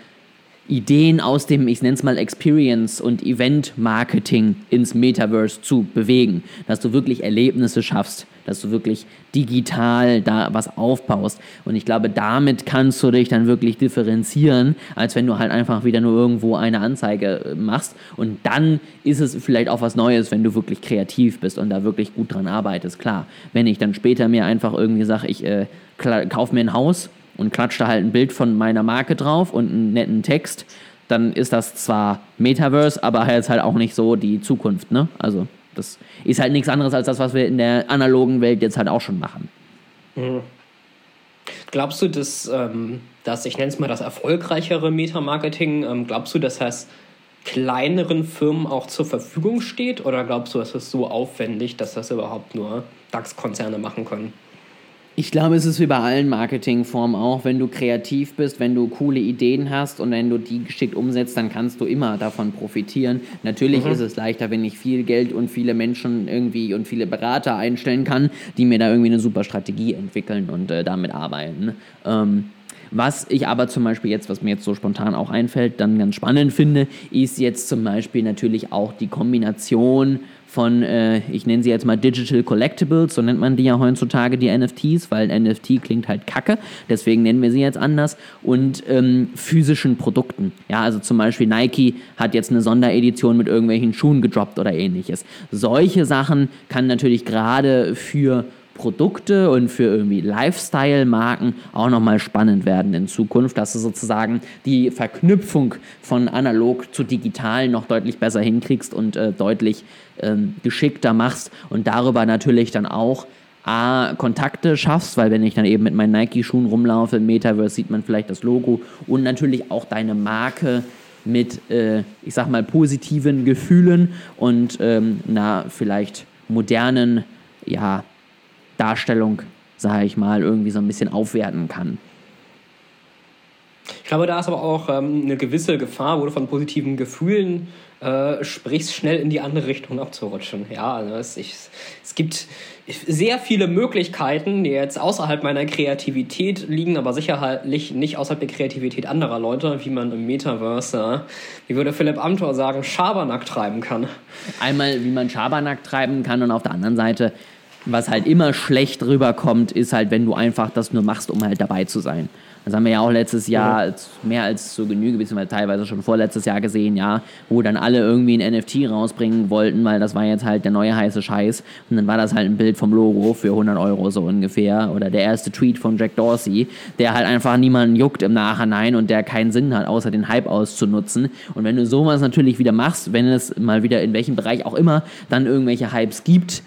Ideen aus dem, ich nenne es mal Experience und Event Marketing ins Metaverse zu bewegen, dass du wirklich Erlebnisse schaffst, dass du wirklich digital da was aufbaust. Und ich glaube, damit kannst du dich dann wirklich differenzieren, als wenn du halt einfach wieder nur irgendwo eine Anzeige äh, machst. Und dann ist es vielleicht auch was Neues, wenn du wirklich kreativ bist und da wirklich gut dran arbeitest. Klar, wenn ich dann später mir einfach irgendwie sage, ich äh, kaufe mir ein Haus und klatsche da halt ein Bild von meiner Marke drauf und einen netten Text, dann ist das zwar Metaverse, aber jetzt halt auch nicht so die Zukunft, ne? Also das ist halt nichts anderes als das, was wir in der analogen Welt jetzt halt auch schon machen. Mhm. Glaubst du, dass, ähm, dass ich nenne es mal das erfolgreichere Metamarketing, ähm, glaubst du, dass das kleineren Firmen auch zur Verfügung steht? Oder glaubst du, es ist so aufwendig, dass das überhaupt nur DAX-Konzerne machen können? Ich glaube, es ist wie bei allen Marketingformen auch, wenn du kreativ bist, wenn du coole Ideen hast und wenn du die geschickt umsetzt, dann kannst du immer davon profitieren. Natürlich mhm. ist es leichter, wenn ich viel Geld und viele Menschen irgendwie und viele Berater einstellen kann, die mir da irgendwie eine super Strategie entwickeln und äh, damit arbeiten. Ähm, was ich aber zum Beispiel jetzt, was mir jetzt so spontan auch einfällt, dann ganz spannend finde, ist jetzt zum Beispiel natürlich auch die Kombination von, äh, ich nenne sie jetzt mal Digital Collectibles, so nennt man die ja heutzutage, die NFTs, weil NFT klingt halt kacke, deswegen nennen wir sie jetzt anders, und ähm, physischen Produkten. Ja, also zum Beispiel Nike hat jetzt eine Sonderedition mit irgendwelchen Schuhen gedroppt oder ähnliches. Solche Sachen kann natürlich gerade für Produkte und für irgendwie Lifestyle-Marken auch nochmal spannend werden in Zukunft, dass du sozusagen die Verknüpfung von analog zu digital noch deutlich besser hinkriegst und äh, deutlich ähm, geschickter machst und darüber natürlich dann auch A, Kontakte schaffst, weil wenn ich dann eben mit meinen Nike-Schuhen rumlaufe im Metaverse, sieht man vielleicht das Logo und natürlich auch deine Marke mit, äh, ich sag mal, positiven Gefühlen und ähm, einer vielleicht modernen, ja, Darstellung, sage ich mal, irgendwie so ein bisschen aufwerten kann. Ich glaube, da ist aber auch ähm, eine gewisse Gefahr, wo du von positiven Gefühlen äh, sprichst, schnell in die andere Richtung abzurutschen. Ja, also es, ich, es gibt sehr viele Möglichkeiten, die jetzt außerhalb meiner Kreativität liegen, aber sicherlich nicht außerhalb der Kreativität anderer Leute, wie man im Metaverse, wie würde Philipp Amthor sagen, Schabernack treiben kann. Einmal, wie man Schabernack treiben kann und auf der anderen Seite, was halt immer schlecht rüberkommt, ist halt, wenn du einfach das nur machst, um halt dabei zu sein. Das haben wir ja auch letztes Jahr ja. mehr als zur Genüge, beziehungsweise teilweise schon vorletztes Jahr gesehen, ja, wo dann alle irgendwie ein NFT rausbringen wollten, weil das war jetzt halt der neue heiße Scheiß. Und dann war das halt ein Bild vom Logo für 100 Euro so ungefähr. Oder der erste Tweet von Jack Dorsey, der halt einfach niemanden juckt im Nachhinein und der keinen Sinn hat, außer den Hype auszunutzen. Und wenn du sowas natürlich wieder machst, wenn es mal wieder in welchem Bereich auch immer dann irgendwelche Hypes gibt,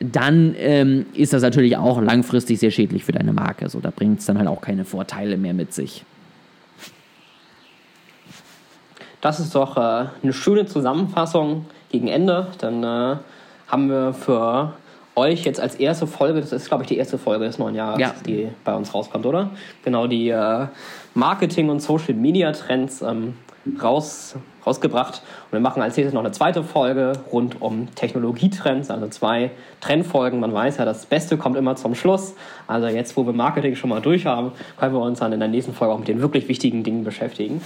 dann ähm, ist das natürlich auch langfristig sehr schädlich für deine Marke. So, da bringt es dann halt auch keine Vorteile mehr mit sich. Das ist doch äh, eine schöne Zusammenfassung gegen Ende. Dann äh, haben wir für euch jetzt als erste Folge, das ist glaube ich die erste Folge des neuen Jahres, ja. die bei uns rauskommt, oder? Genau, die äh, Marketing- und Social-Media-Trends ähm, raus, rausgebracht. Und wir machen als nächstes noch eine zweite Folge rund um Technologietrends, also zwei Trendfolgen. Man weiß ja, das Beste kommt immer zum Schluss. Also jetzt, wo wir Marketing schon mal durch haben, können wir uns dann in der nächsten Folge auch mit den wirklich wichtigen Dingen beschäftigen.